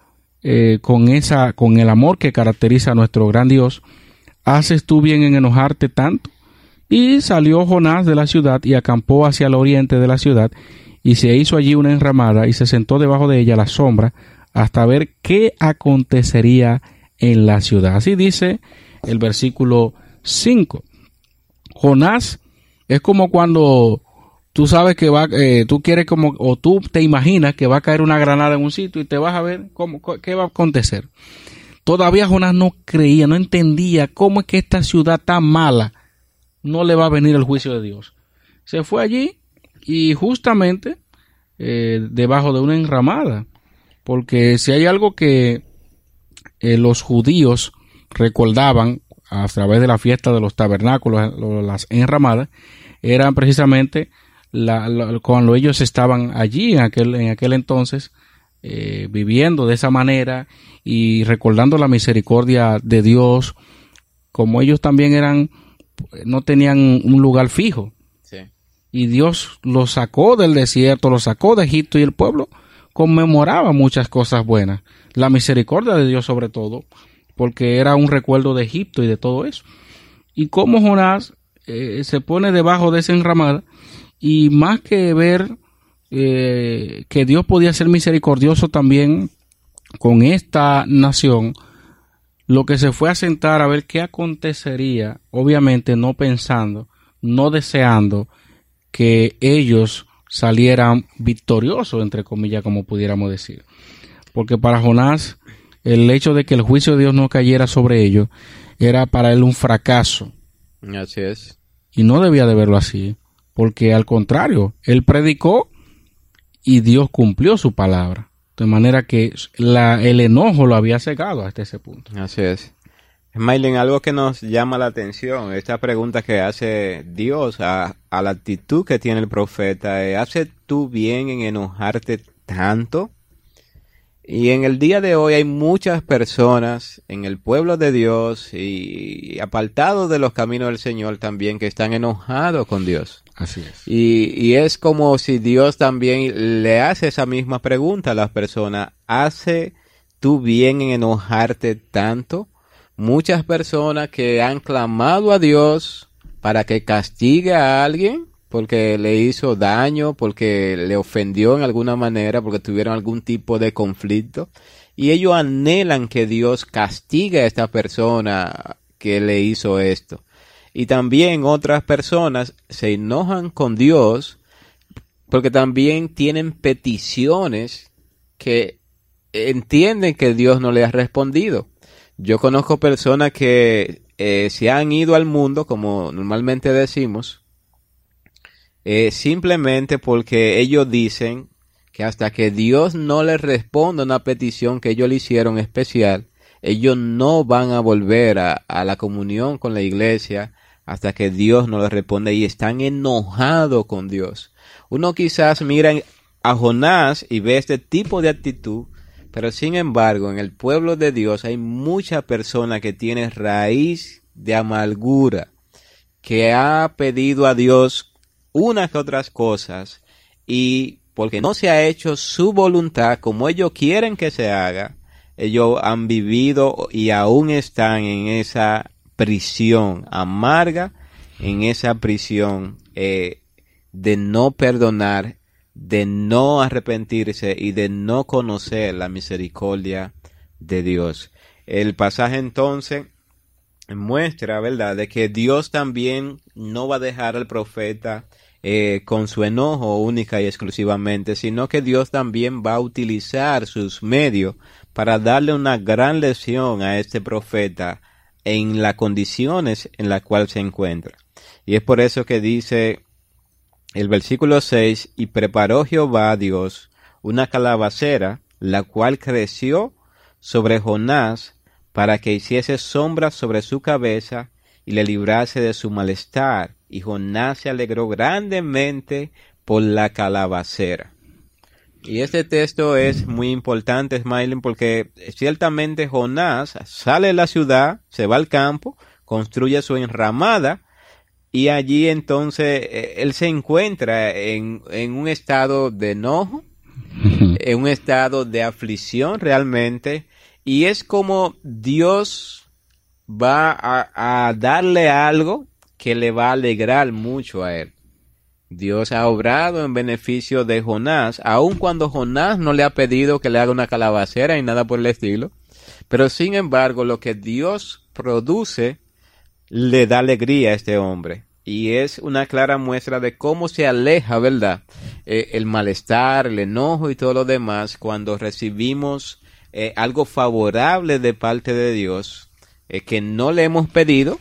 Speaker 1: eh, con esa, con el amor que caracteriza a nuestro gran Dios, ¿haces tú bien en enojarte tanto? Y salió Jonás de la ciudad y acampó hacia el oriente de la ciudad, y se hizo allí una enramada, y se sentó debajo de ella la sombra, hasta ver qué acontecería en la ciudad. Así dice el versículo 5. Jonás es como cuando tú sabes que va, eh, tú quieres como, o tú te imaginas que va a caer una granada en un sitio y te vas a ver cómo, qué va a acontecer. Todavía Jonás no creía, no entendía cómo es que esta ciudad tan mala no le va a venir el juicio de Dios. Se fue allí y justamente eh, debajo de una enramada, porque si hay algo que eh, los judíos recordaban a través de la fiesta de los tabernáculos, las enramadas, eran precisamente cuando ellos estaban allí en aquel, en aquel entonces, eh, viviendo de esa manera y recordando la misericordia de Dios, como ellos también eran, no tenían un lugar fijo. Y Dios los sacó del desierto, los sacó de Egipto y el pueblo conmemoraba muchas cosas buenas. La misericordia de Dios sobre todo, porque era un recuerdo de Egipto y de todo eso. Y cómo Jonás eh, se pone debajo de esa enramada y más que ver eh, que Dios podía ser misericordioso también con esta nación, lo que se fue a sentar a ver qué acontecería, obviamente no pensando, no deseando que ellos salieran victoriosos, entre comillas, como pudiéramos decir. Porque para Jonás el hecho de que el juicio de Dios no cayera sobre ellos era para él un fracaso.
Speaker 2: Así es.
Speaker 1: Y no debía de verlo así, porque al contrario, él predicó y Dios cumplió su palabra. De manera que la, el enojo lo había cegado hasta ese punto.
Speaker 2: Así es. Mailen, algo que nos llama la atención, esta pregunta que hace Dios a, la actitud que tiene el profeta, ¿hace tú bien en enojarte tanto? Y en el día de hoy hay muchas personas en el pueblo de Dios y apartados de los caminos del Señor también que están enojados con Dios.
Speaker 1: Así es.
Speaker 2: Y, y es como si Dios también le hace esa misma pregunta a las personas. ¿Hace tú bien en enojarte tanto? Muchas personas que han clamado a Dios para que castigue a alguien porque le hizo daño, porque le ofendió en alguna manera, porque tuvieron algún tipo de conflicto. Y ellos anhelan que Dios castigue a esta persona que le hizo esto. Y también otras personas se enojan con Dios porque también tienen peticiones que entienden que Dios no le ha respondido. Yo conozco personas que eh, se han ido al mundo, como normalmente decimos, eh, simplemente porque ellos dicen que hasta que Dios no les responda una petición que ellos le hicieron especial, ellos no van a volver a, la comunión con la iglesia hasta que Dios no les responda y están enojados con Dios. Uno quizás mira a Jonás y ve este tipo de actitud, pero sin embargo en el pueblo de Dios hay muchas personas que tienen raíz de amargura, que ha pedido a Dios unas otras cosas y porque no se ha hecho su voluntad como ellos quieren que se haga, ellos han vivido y aún están en esa prisión amarga, en esa prisión eh, de no perdonar, de no arrepentirse y de no conocer la misericordia de Dios. El pasaje entonces muestra, ¿verdad?, de que Dios también no va a dejar al profeta eh, con su enojo única y exclusivamente, sino que Dios también va a utilizar sus medios para darle una gran lección a este profeta en las condiciones en las cuales se encuentra. Y es por eso que dice el versículo 6, y preparó Jehová Dios una calabacera, la cual creció sobre Jonás para que hiciese sombra sobre su cabeza y le librase de su malestar y Jonás se alegró grandemente por la calabacera. Y este texto es muy importante, Smiling, porque ciertamente Jonás sale de la ciudad, se va al campo, construye su enramada, y allí entonces eh, él se encuentra en, un estado de enojo, en un estado de aflicción realmente, y es como Dios va a darle algo que le va a alegrar mucho a él. Dios ha obrado en beneficio de Jonás, aun cuando Jonás no le ha pedido que le haga una calabacera y nada por el estilo. Pero sin embargo, lo que Dios produce le da alegría a este hombre. Y es una clara muestra de cómo se aleja, ¿verdad? Eh, el malestar, el enojo y todo lo demás cuando recibimos eh, algo favorable de parte de Dios eh, que no le hemos pedido,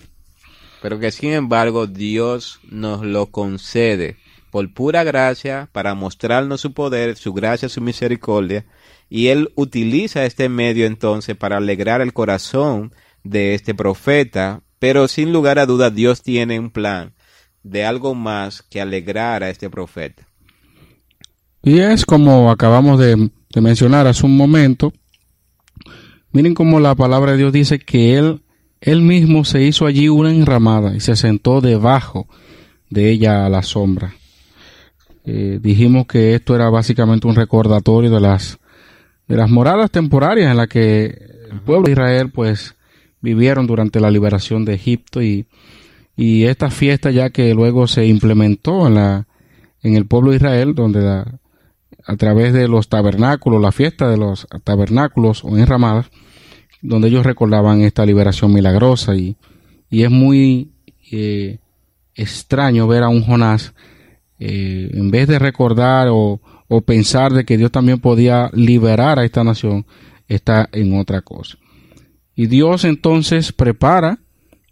Speaker 2: pero que sin embargo Dios nos lo concede por pura gracia para mostrarnos su poder, su gracia, su misericordia, y Él utiliza este medio entonces para alegrar el corazón de este profeta, pero sin lugar a dudas Dios tiene un plan de algo más que alegrar a este profeta.
Speaker 1: Y es como acabamos de, de mencionar hace un momento, miren cómo la palabra de Dios dice que Él él mismo se hizo allí una enramada y se sentó debajo de ella a la sombra. Eh, dijimos que esto era básicamente un recordatorio de las de las moradas temporarias en las que el pueblo de Israel pues vivieron durante la liberación de Egipto y, y esta fiesta ya que luego se implementó en la en el pueblo de Israel donde a través de los tabernáculos la fiesta de los tabernáculos o enramadas donde ellos recordaban esta liberación milagrosa y, y es muy eh, extraño ver a un Jonás eh, en vez de recordar o, o, pensar de que Dios también podía liberar a esta nación, está en otra cosa. Y Dios entonces prepara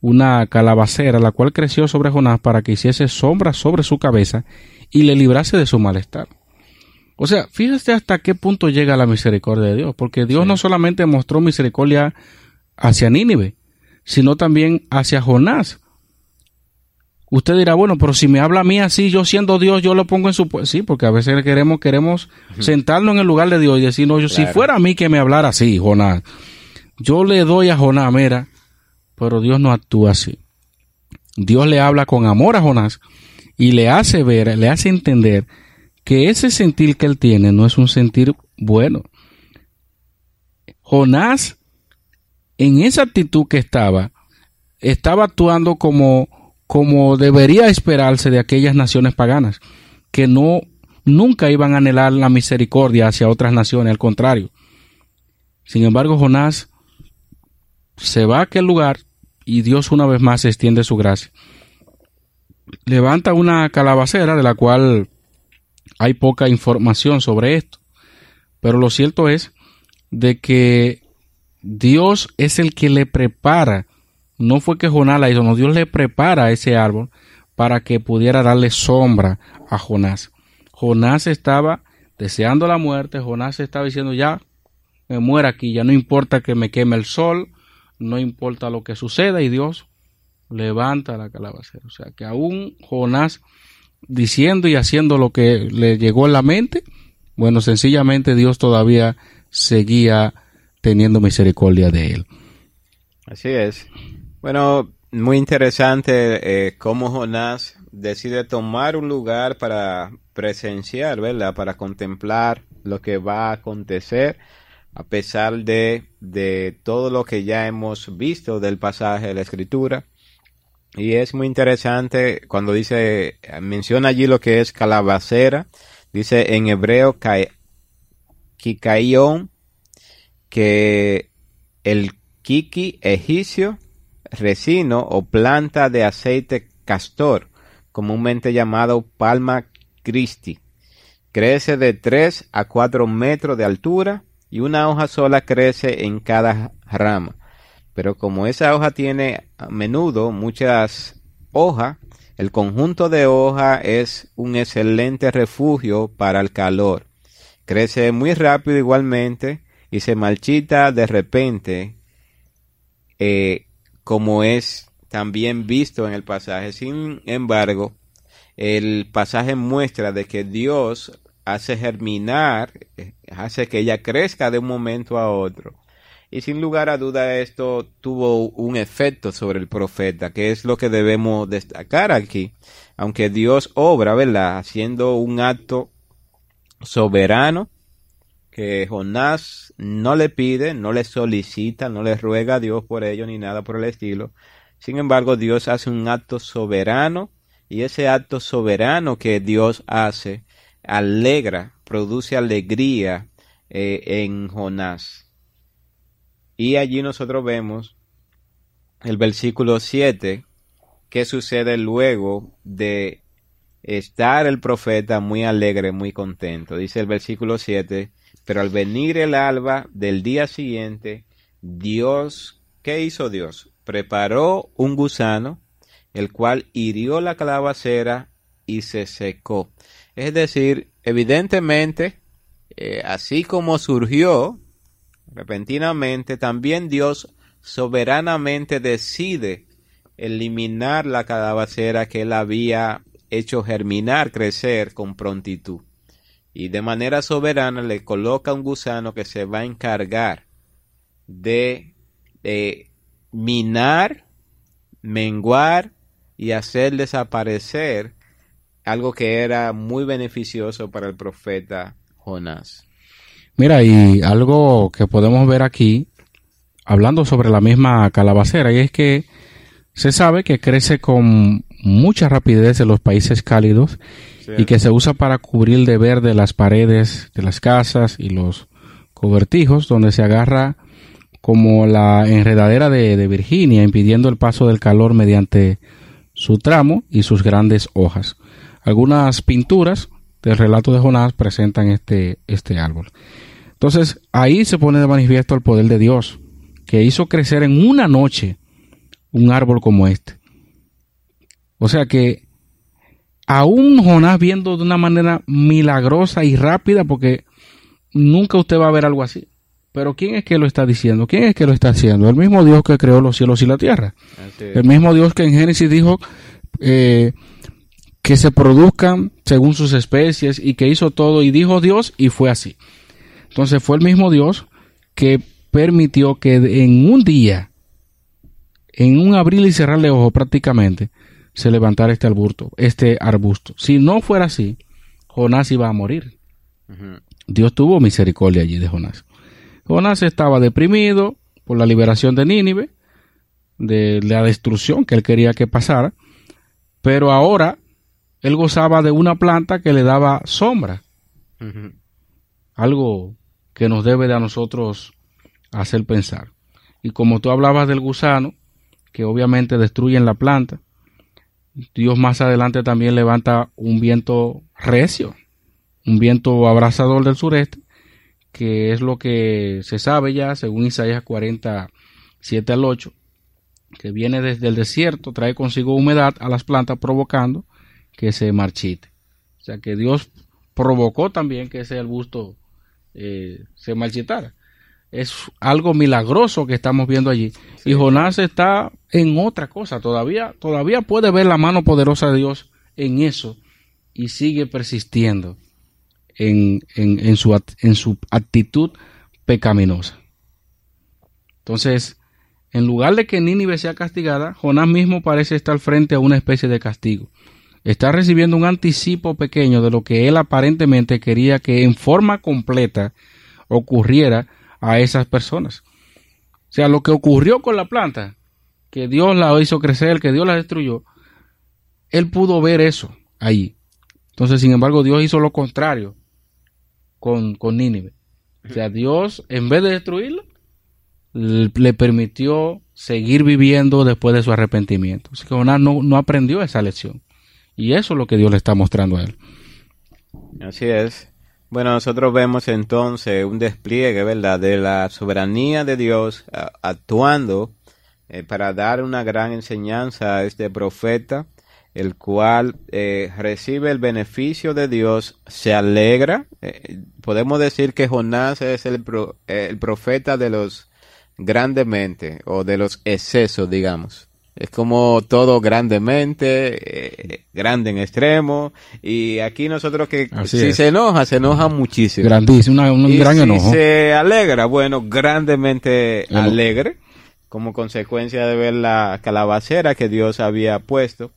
Speaker 1: una calabacera, la cual creció sobre Jonás para que hiciese sombra sobre su cabeza y le librase de su malestar. O sea, fíjate hasta qué punto llega la misericordia de Dios, porque Dios no solamente mostró misericordia hacia Nínive, sino también hacia Jonás. Usted dirá, bueno, pero si me habla a mí así, yo siendo Dios, yo lo pongo en su... Sí, porque a veces queremos, queremos sentarnos en el lugar de Dios y decir, no, yo, si fuera a mí que me hablara así, Jonás, yo le doy a Jonás, mira, pero Dios no actúa así. Dios le habla con amor a Jonás y le hace ver, le hace entender que ese sentir que él tiene no es un sentir bueno. Jonás, en esa actitud que estaba, estaba actuando como como debería esperarse de aquellas naciones paganas, que no nunca iban a anhelar la misericordia hacia otras naciones, al contrario. Sin embargo, Jonás se va a aquel lugar y Dios una vez más extiende su gracia. Levanta una calabacera de la cual hay poca información sobre esto, pero lo cierto es de que Dios es el que le prepara no fue que Jonás la hizo, no, Dios le prepara ese árbol para que pudiera darle sombra a Jonás. Jonás estaba deseando la muerte, Jonás estaba diciendo ya me muera aquí, ya no importa que me queme el sol, no importa lo que suceda y Dios levanta la calabacera. O sea que aún Jonás diciendo y haciendo lo que le llegó en la mente, bueno, sencillamente Dios todavía seguía teniendo misericordia de él.
Speaker 2: Así es. Bueno, muy interesante eh, cómo Jonás decide tomar un lugar para presenciar, ¿verdad? Para contemplar lo que va a acontecer a pesar de, de todo lo que ya hemos visto del pasaje de la escritura. Y es muy interesante cuando dice, menciona allí lo que es calabacera, dice en hebreo kikaion, que el kiki egipcio resino o planta de aceite castor, comúnmente llamado Palma Christi. Crece de 3 a 4 metros de altura y una hoja sola crece en cada rama. Pero como esa hoja tiene a menudo muchas hojas, el conjunto de hojas es un excelente refugio para el calor. Crece muy rápido igualmente y se marchita de repente eh, como es también visto en el pasaje. Sin embargo, el pasaje muestra de que Dios hace germinar, eh, hace que ella crezca de un momento a otro. Y sin lugar a duda esto tuvo un efecto sobre el profeta, que es lo que debemos destacar aquí. Aunque Dios obra, ¿verdad? Haciendo un acto soberano que Jonás no le pide, no le solicita, no le ruega a Dios por ello ni nada por el estilo. Sin embargo, Dios hace un acto soberano y ese acto soberano que Dios hace alegra, produce alegría eh, en Jonás. Y allí nosotros vemos el versículo 7, que sucede luego de estar el profeta muy alegre, muy contento. Dice el versículo 7, pero al venir el alba del día siguiente, Dios, ¿qué hizo Dios? Preparó un gusano, el cual hirió la calabacera y se secó. Es decir, evidentemente, eh, así como surgió repentinamente, también Dios soberanamente decide eliminar la calabacera que él había hecho germinar, crecer con prontitud y de manera soberana le coloca un gusano que se va a encargar de, minar, menguar y hacer desaparecer algo que era muy beneficioso para el profeta Jonás.
Speaker 1: Mira, y algo que podemos ver aquí, hablando sobre la misma calabacera, y es que se sabe que crece con mucha rapidez en los países cálidos y que se usa para cubrir de verde las paredes de las casas y los cobertijos donde se agarra como la enredadera de, Virginia, impidiendo el paso del calor mediante su tramo y sus grandes hojas. Algunas pinturas del relato de Jonás presentan este, este árbol. Entonces, ahí se pone de manifiesto el poder de Dios, que hizo crecer en una noche un árbol como este. O sea que aún Jonás viendo de una manera milagrosa y rápida, porque nunca usted va a ver algo así. Pero ¿quién es que lo está diciendo? ¿Quién es que lo está haciendo? El mismo Dios que creó los cielos y la tierra. El mismo Dios que en Génesis dijo eh, que se produzcan según sus especies y que hizo todo y dijo Dios y fue así. Entonces fue el mismo Dios que permitió que en un día, en un abril y cerrarle ojo prácticamente, se levantara este arbusto, este arbusto. Si no fuera así, Jonás iba a morir. Dios tuvo misericordia allí de Jonás. Jonás estaba deprimido por la liberación de Nínive, de la destrucción que él quería que pasara, pero ahora él gozaba de una planta que le daba sombra. Algo que nos debe de a nosotros hacer pensar. Y como tú hablabas del gusano, que obviamente destruyen la planta, Dios más adelante también levanta un viento recio, un viento abrasador del sureste, que es lo que se sabe ya, según Isaías 47 al 8, que viene desde el desierto, trae consigo humedad a las plantas, provocando que se marchite. O sea que Dios provocó también que ese arbusto eh, se marchitara. Es algo milagroso que estamos viendo allí. Y Jonás está en otra cosa. Todavía, todavía puede ver la mano poderosa de Dios en eso y sigue persistiendo en, en, su, en su actitud pecaminosa. Entonces, en lugar de que Nínive sea castigada, Jonás mismo parece estar frente a una especie de castigo. Está recibiendo un anticipo pequeño de lo que él aparentemente quería que en forma completa ocurriera a esas personas. O sea, lo que ocurrió con la planta, que Dios la hizo crecer, que Dios la destruyó, él pudo ver eso ahí. Entonces, sin embargo, Dios hizo lo contrario con, con Nínive. O sea, Dios, en vez de destruirlo, le permitió seguir viviendo después de su arrepentimiento. Así que Jonás no, no aprendió esa lección. Y eso es lo que Dios le está mostrando a él.
Speaker 2: Así es. Bueno, nosotros vemos entonces un despliegue, ¿verdad?, de la soberanía de Dios actuando eh, para dar una gran enseñanza a este profeta, el cual eh, recibe el beneficio de Dios, se alegra. Eh, podemos decir que Jonás es el, el profeta de los grandemente o de los excesos, digamos. Es como todo grandemente, eh, grande en extremo. Y aquí nosotros que si se enoja, se enoja muchísimo.
Speaker 1: Grandísimo, un gran si
Speaker 2: se alegra, bueno, grandemente alegre, como consecuencia de ver la calabacera que Dios había puesto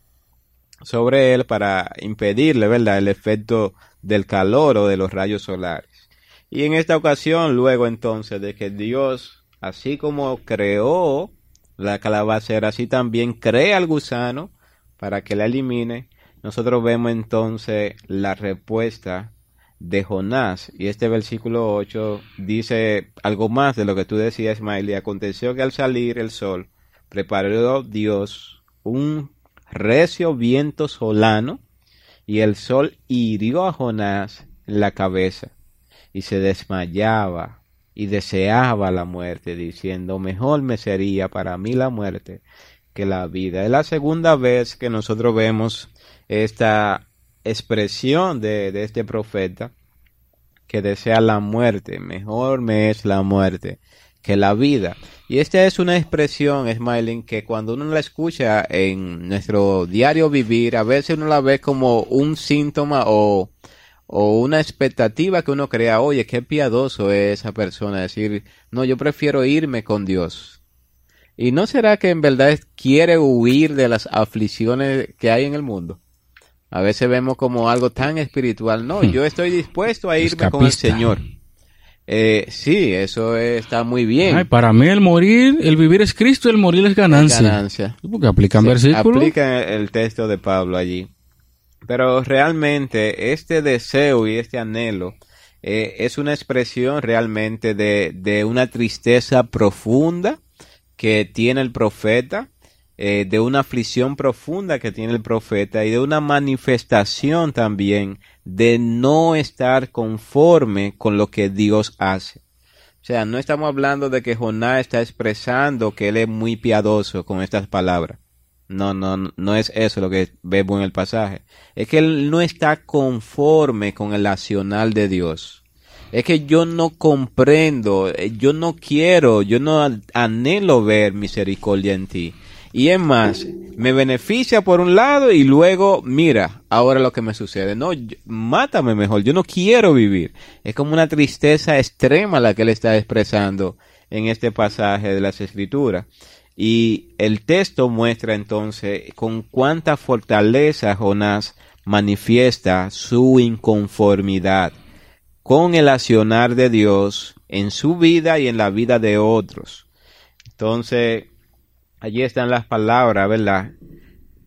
Speaker 2: sobre él para impedirle, ¿verdad?, el efecto del calor o de los rayos solares. Y en esta ocasión, luego entonces de que Dios, así como creó la calabacera así también crea al gusano para que la elimine. Nosotros vemos entonces la respuesta de Jonás. Y este versículo 8 dice algo más de lo que tú decías, Ismael. Y aconteció que al salir el sol, preparó Dios un recio viento solano, y el sol hirió a Jonás en la cabeza, y se desmayaba y deseaba la muerte, diciendo, mejor me sería para mí la muerte que la vida. Es la segunda vez que nosotros vemos esta expresión de, este profeta que desea la muerte, mejor me es la muerte que la vida. Y esta es una expresión, Smiling, que cuando uno la escucha en nuestro diario vivir, a veces uno la ve como un síntoma o o una expectativa que uno crea, oye, qué piadoso es esa persona, decir, no, yo prefiero irme con Dios. ¿Y no será que en verdad quiere huir de las aflicciones que hay en el mundo? A veces vemos como algo tan espiritual, no, hmm. yo estoy dispuesto a irme con el Señor. Eh, sí, eso está muy bien.
Speaker 1: para mí el morir, el vivir es Cristo, el morir es ganancia.
Speaker 2: ganancia.
Speaker 1: Porque aplican versículos.
Speaker 2: Aplica el texto de Pablo allí. Pero realmente este deseo y este anhelo eh, es una expresión realmente de, de, una tristeza profunda que tiene el profeta, eh, de una aflicción profunda que tiene el profeta y de una manifestación también de no estar conforme con lo que Dios hace. O sea, no estamos hablando de que Jonás está expresando que él es muy piadoso con estas palabras No, no, no es eso lo que vemos en el pasaje. Es que él no está conforme con el accional de Dios. Es que yo no comprendo, eh, yo no quiero, yo no anhelo ver misericordia en ti. Y es más, me beneficia por un lado y luego, mira, ahora lo que me sucede. No, mátame mejor, yo no quiero vivir. Es como una tristeza extrema la que él está expresando en este pasaje de las Escrituras. Y el texto muestra entonces con cuánta fortaleza Jonás manifiesta su inconformidad con el accionar de Dios en su vida y en la vida de otros. Entonces, allí están las palabras, ¿verdad?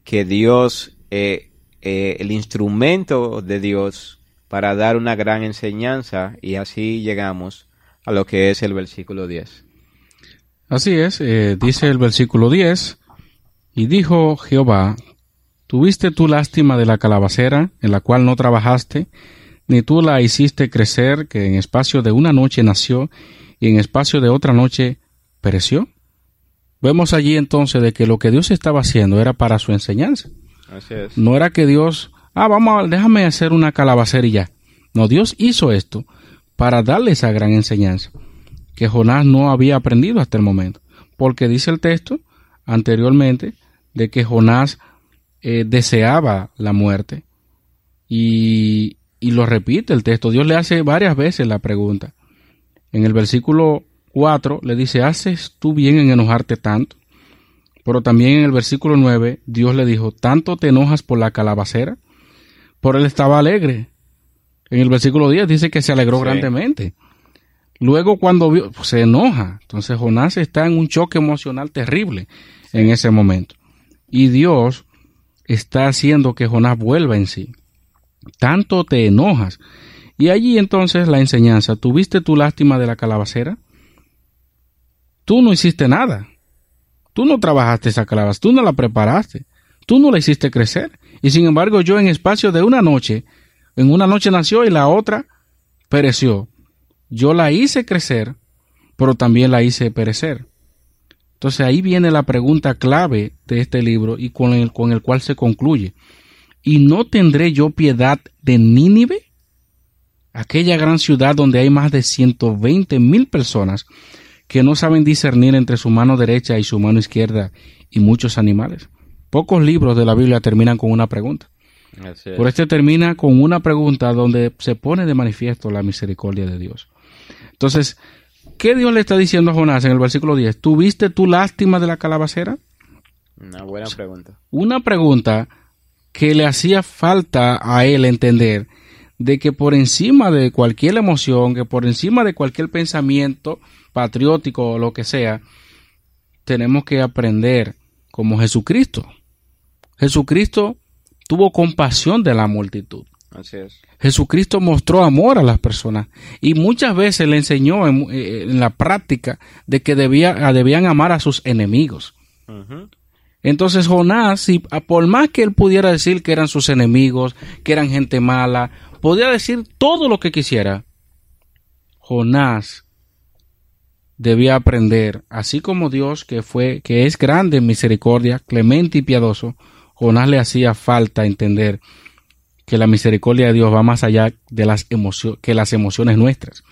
Speaker 2: Que Dios, eh, eh, el instrumento de Dios para dar una gran enseñanza y así llegamos a lo que es el versículo 10.
Speaker 1: Así es, eh, dice el versículo 10, y dijo Jehová, ¿tuviste tú lástima de la calabacera en la cual no trabajaste, ni tú la hiciste crecer, que en espacio de una noche nació, y en espacio de otra noche pereció? Vemos allí entonces de que lo que Dios estaba haciendo era para su enseñanza.
Speaker 2: Así es.
Speaker 1: No era que Dios, ah, vamos, a, déjame hacer una calabacera y ya. No, Dios hizo esto para darle esa gran enseñanza que Jonás no había aprendido hasta el momento. Porque dice el texto anteriormente de que Jonás eh, deseaba la muerte. Y, y lo repite el texto. Dios le hace varias veces la pregunta. En el versículo 4 le dice, ¿haces tú bien en enojarte tanto? Pero también en el versículo 9 Dios le dijo, ¿tanto te enojas por la calabacera? Por él estaba alegre. En el versículo 10 dice que se alegró
Speaker 2: Sí.
Speaker 1: grandemente. Luego cuando vio, pues, se enoja. Entonces Jonás está en un choque emocional terrible en ese momento. Y Dios está haciendo que Jonás vuelva en sí. Tanto te enojas. Y allí entonces la enseñanza, ¿tuviste tu lástima de la calabacera? Tú no hiciste nada. Tú no trabajaste esa calabaza, tú no la preparaste, tú no la hiciste crecer. Y sin embargo yo en espacio de una noche, en una noche nació y la otra pereció. Yo la hice crecer, pero también la hice perecer. Entonces ahí viene la pregunta clave de este libro y con el, con el cual se concluye. ¿Y no tendré yo piedad de Nínive? Aquella gran ciudad donde hay más de 120 mil personas que no saben discernir entre su mano derecha y su mano izquierda y muchos animales. Pocos libros de la Biblia terminan con una pregunta.
Speaker 2: Es.
Speaker 1: Por este termina con una pregunta donde se pone de manifiesto la misericordia de Dios. Entonces, ¿qué Dios le está diciendo a Jonás en el versículo 10? ¿Tuviste tu lástima de la calabacera?
Speaker 2: Una buena pregunta.
Speaker 1: Una pregunta que le hacía falta a él entender de que por encima de cualquier emoción, que por encima de cualquier pensamiento patriótico o lo que sea, tenemos que aprender como Jesucristo. Jesucristo tuvo compasión de la multitud.
Speaker 2: Así es.
Speaker 1: Jesucristo mostró amor a las personas y muchas veces le enseñó en, eh, en la práctica de que debía, debían amar a sus enemigos. Entonces Jonás, si, a- por más que él pudiera decir que eran sus enemigos, que eran gente mala, podía decir todo lo que quisiera. Jonás debía aprender, así como Dios que fue, que es grande en misericordia, clemente y piadoso, Jonás le hacía falta entender que la misericordia de Dios va más allá de las emociones, que las emociones nuestras.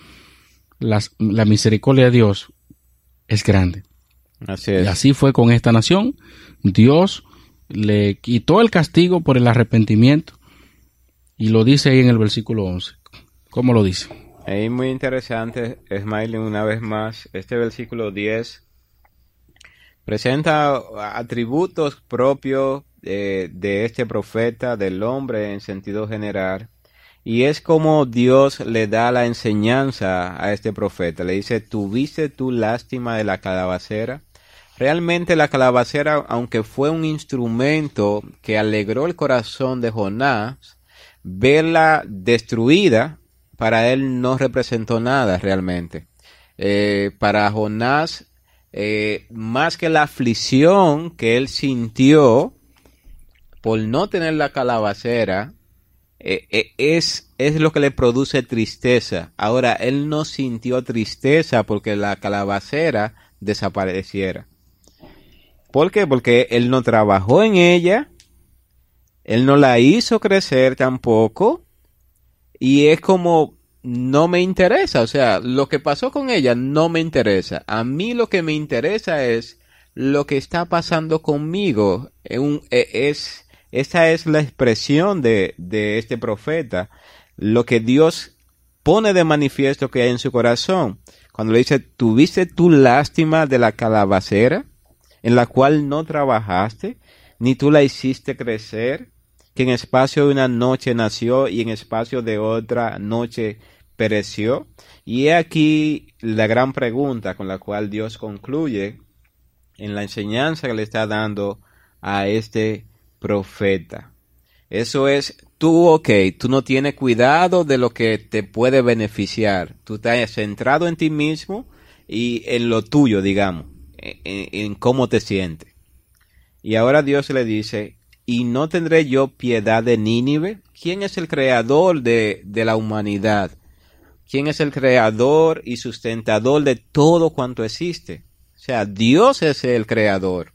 Speaker 1: Las- la misericordia de Dios es grande.
Speaker 2: Así
Speaker 1: Y así fue con esta nación. Dios le quitó el castigo por el arrepentimiento. Y lo dice ahí en el versículo 11. ¿Cómo lo dice?
Speaker 2: Ahí muy interesante, Smiley, una vez más, este versículo 10 presenta atributos propios eh, de este profeta, del hombre en sentido general, y es como Dios le da la enseñanza a este profeta. Le dice, ¿tuviste tu lástima de la calabacera? Realmente la calabacera, aunque fue un instrumento que alegró el corazón de Jonás, verla destruida, para él no representó nada realmente. Eh, para Jonás, eh, más que la aflicción que él sintió por no tener la calabacera, eh, eh, es, es lo que le produce tristeza. Ahora, él no sintió tristeza porque la calabacera desapareciera. ¿Por qué? Porque él no trabajó en ella, él no la hizo crecer tampoco, y es como no me interesa, o sea, lo que pasó con ella no me interesa. A mí lo que me interesa es lo que está pasando conmigo. E, es, esa es la expresión de, de este profeta, lo que Dios pone de manifiesto que hay en su corazón. Cuando le dice, ¿tuviste tu lástima de la calabacera en la cual no trabajaste, ni tú la hiciste crecer? que en espacio de una noche nació y en espacio de otra noche pereció. Y aquí la gran pregunta con la cual Dios concluye en la enseñanza que le está dando a este profeta. Eso es, tú, ok, tú no tienes cuidado de lo que te puede beneficiar. Tú estás centrado en ti mismo y en lo tuyo, digamos, en, cómo te sientes. Y ahora Dios le dice, ¿Y no tendré yo piedad de Nínive? ¿Quién es el creador de, de la humanidad? ¿Quién es el creador y sustentador de todo cuanto existe? O sea, Dios es el creador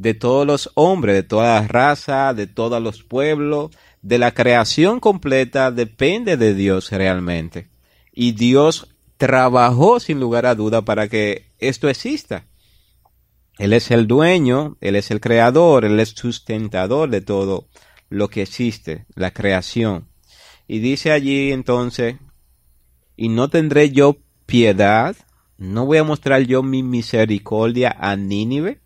Speaker 2: de todos los hombres, de todas las razas, de todos los pueblos, de la creación completa depende de Dios realmente. Y Dios trabajó sin lugar a duda para que esto exista. Él es el dueño, Él es el creador, Él es sustentador de todo lo que existe, la creación. Y dice allí entonces, y no tendré yo piedad, no voy a mostrar yo mi misericordia a Nínive.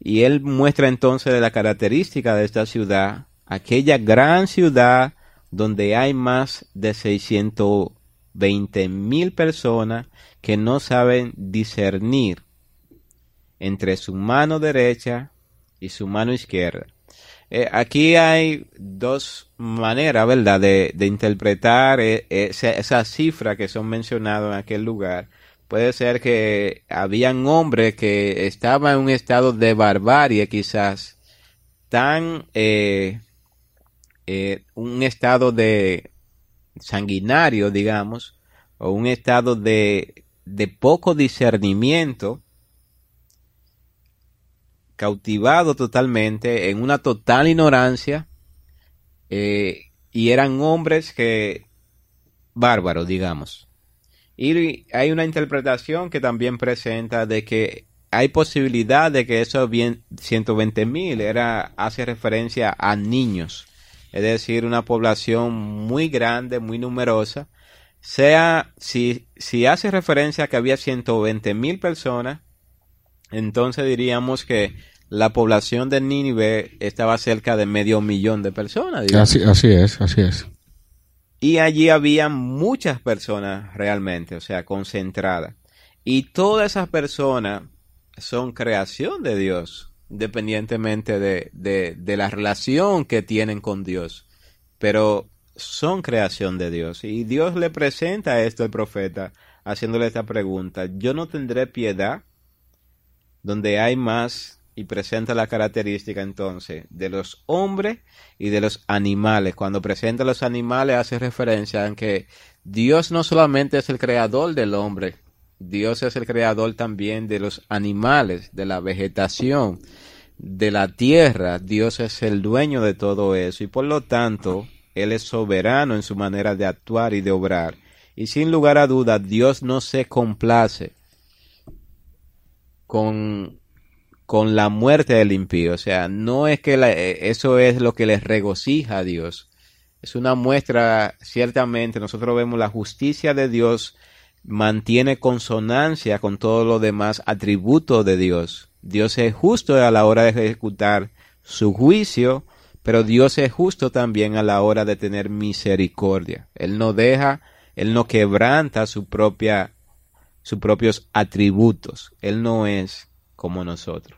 Speaker 2: Y él muestra entonces la característica de esta ciudad, aquella gran ciudad donde hay más de 620 mil personas que no saben discernir entre su mano derecha y su mano izquierda. Eh, aquí hay dos maneras, ¿verdad?, de, interpretar eh, esa, cifra que son mencionadas en aquel lugar. Puede ser que habían hombres que estaban en un estado de barbarie, quizás, tan, eh, un estado de sanguinario, digamos, o un estado de, de poco discernimiento, cautivado totalmente, en una total ignorancia, eh, y eran hombres que bárbaros, digamos. Y hay una interpretación que también presenta de que hay posibilidad de que esos bien 120 mil era hace referencia a niños, es decir, una población muy grande, muy numerosa. Sea si, si hace referencia a que había 120 mil personas, entonces diríamos que la población de Nínive estaba cerca de medio millón de personas.
Speaker 1: Así es, así es.
Speaker 2: Y allí había muchas personas realmente, o sea, concentradas. Y todas esas personas son creación de Dios, independientemente de, de, de la relación que tienen con Dios. Pero son creación de Dios. Y Dios le presenta esto al profeta, haciéndole esta pregunta. Yo no tendré piedad donde hay más y presenta la característica entonces de los hombres y de los animales. Cuando presenta los animales hace referencia a que Dios no solamente es el creador del hombre, Dios es el creador también de los animales, de la vegetación, de la tierra. Dios es el dueño de todo eso y por lo tanto Él es soberano en su manera de actuar y de obrar. Y sin lugar a duda, Dios no se complace con, con la muerte del impío. O sea, no es que eh, eso es lo que les regocija a Dios. Es una muestra, ciertamente, nosotros vemos la justicia de Dios mantiene consonancia con todos los demás atributos de Dios. Dios es justo a la hora de ejecutar su juicio, pero Dios es justo también a la hora de tener misericordia. Él no deja, Él no quebranta su propia sus propios atributos. Él no es como nosotros.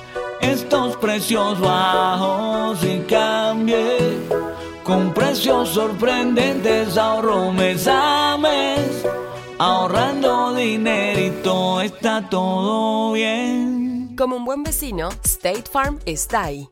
Speaker 4: estos precios bajos y cambié con precios sorprendentes ahorro mes a mes. Ahorrando dinerito está todo bien.
Speaker 5: Como un buen vecino, State Farm está ahí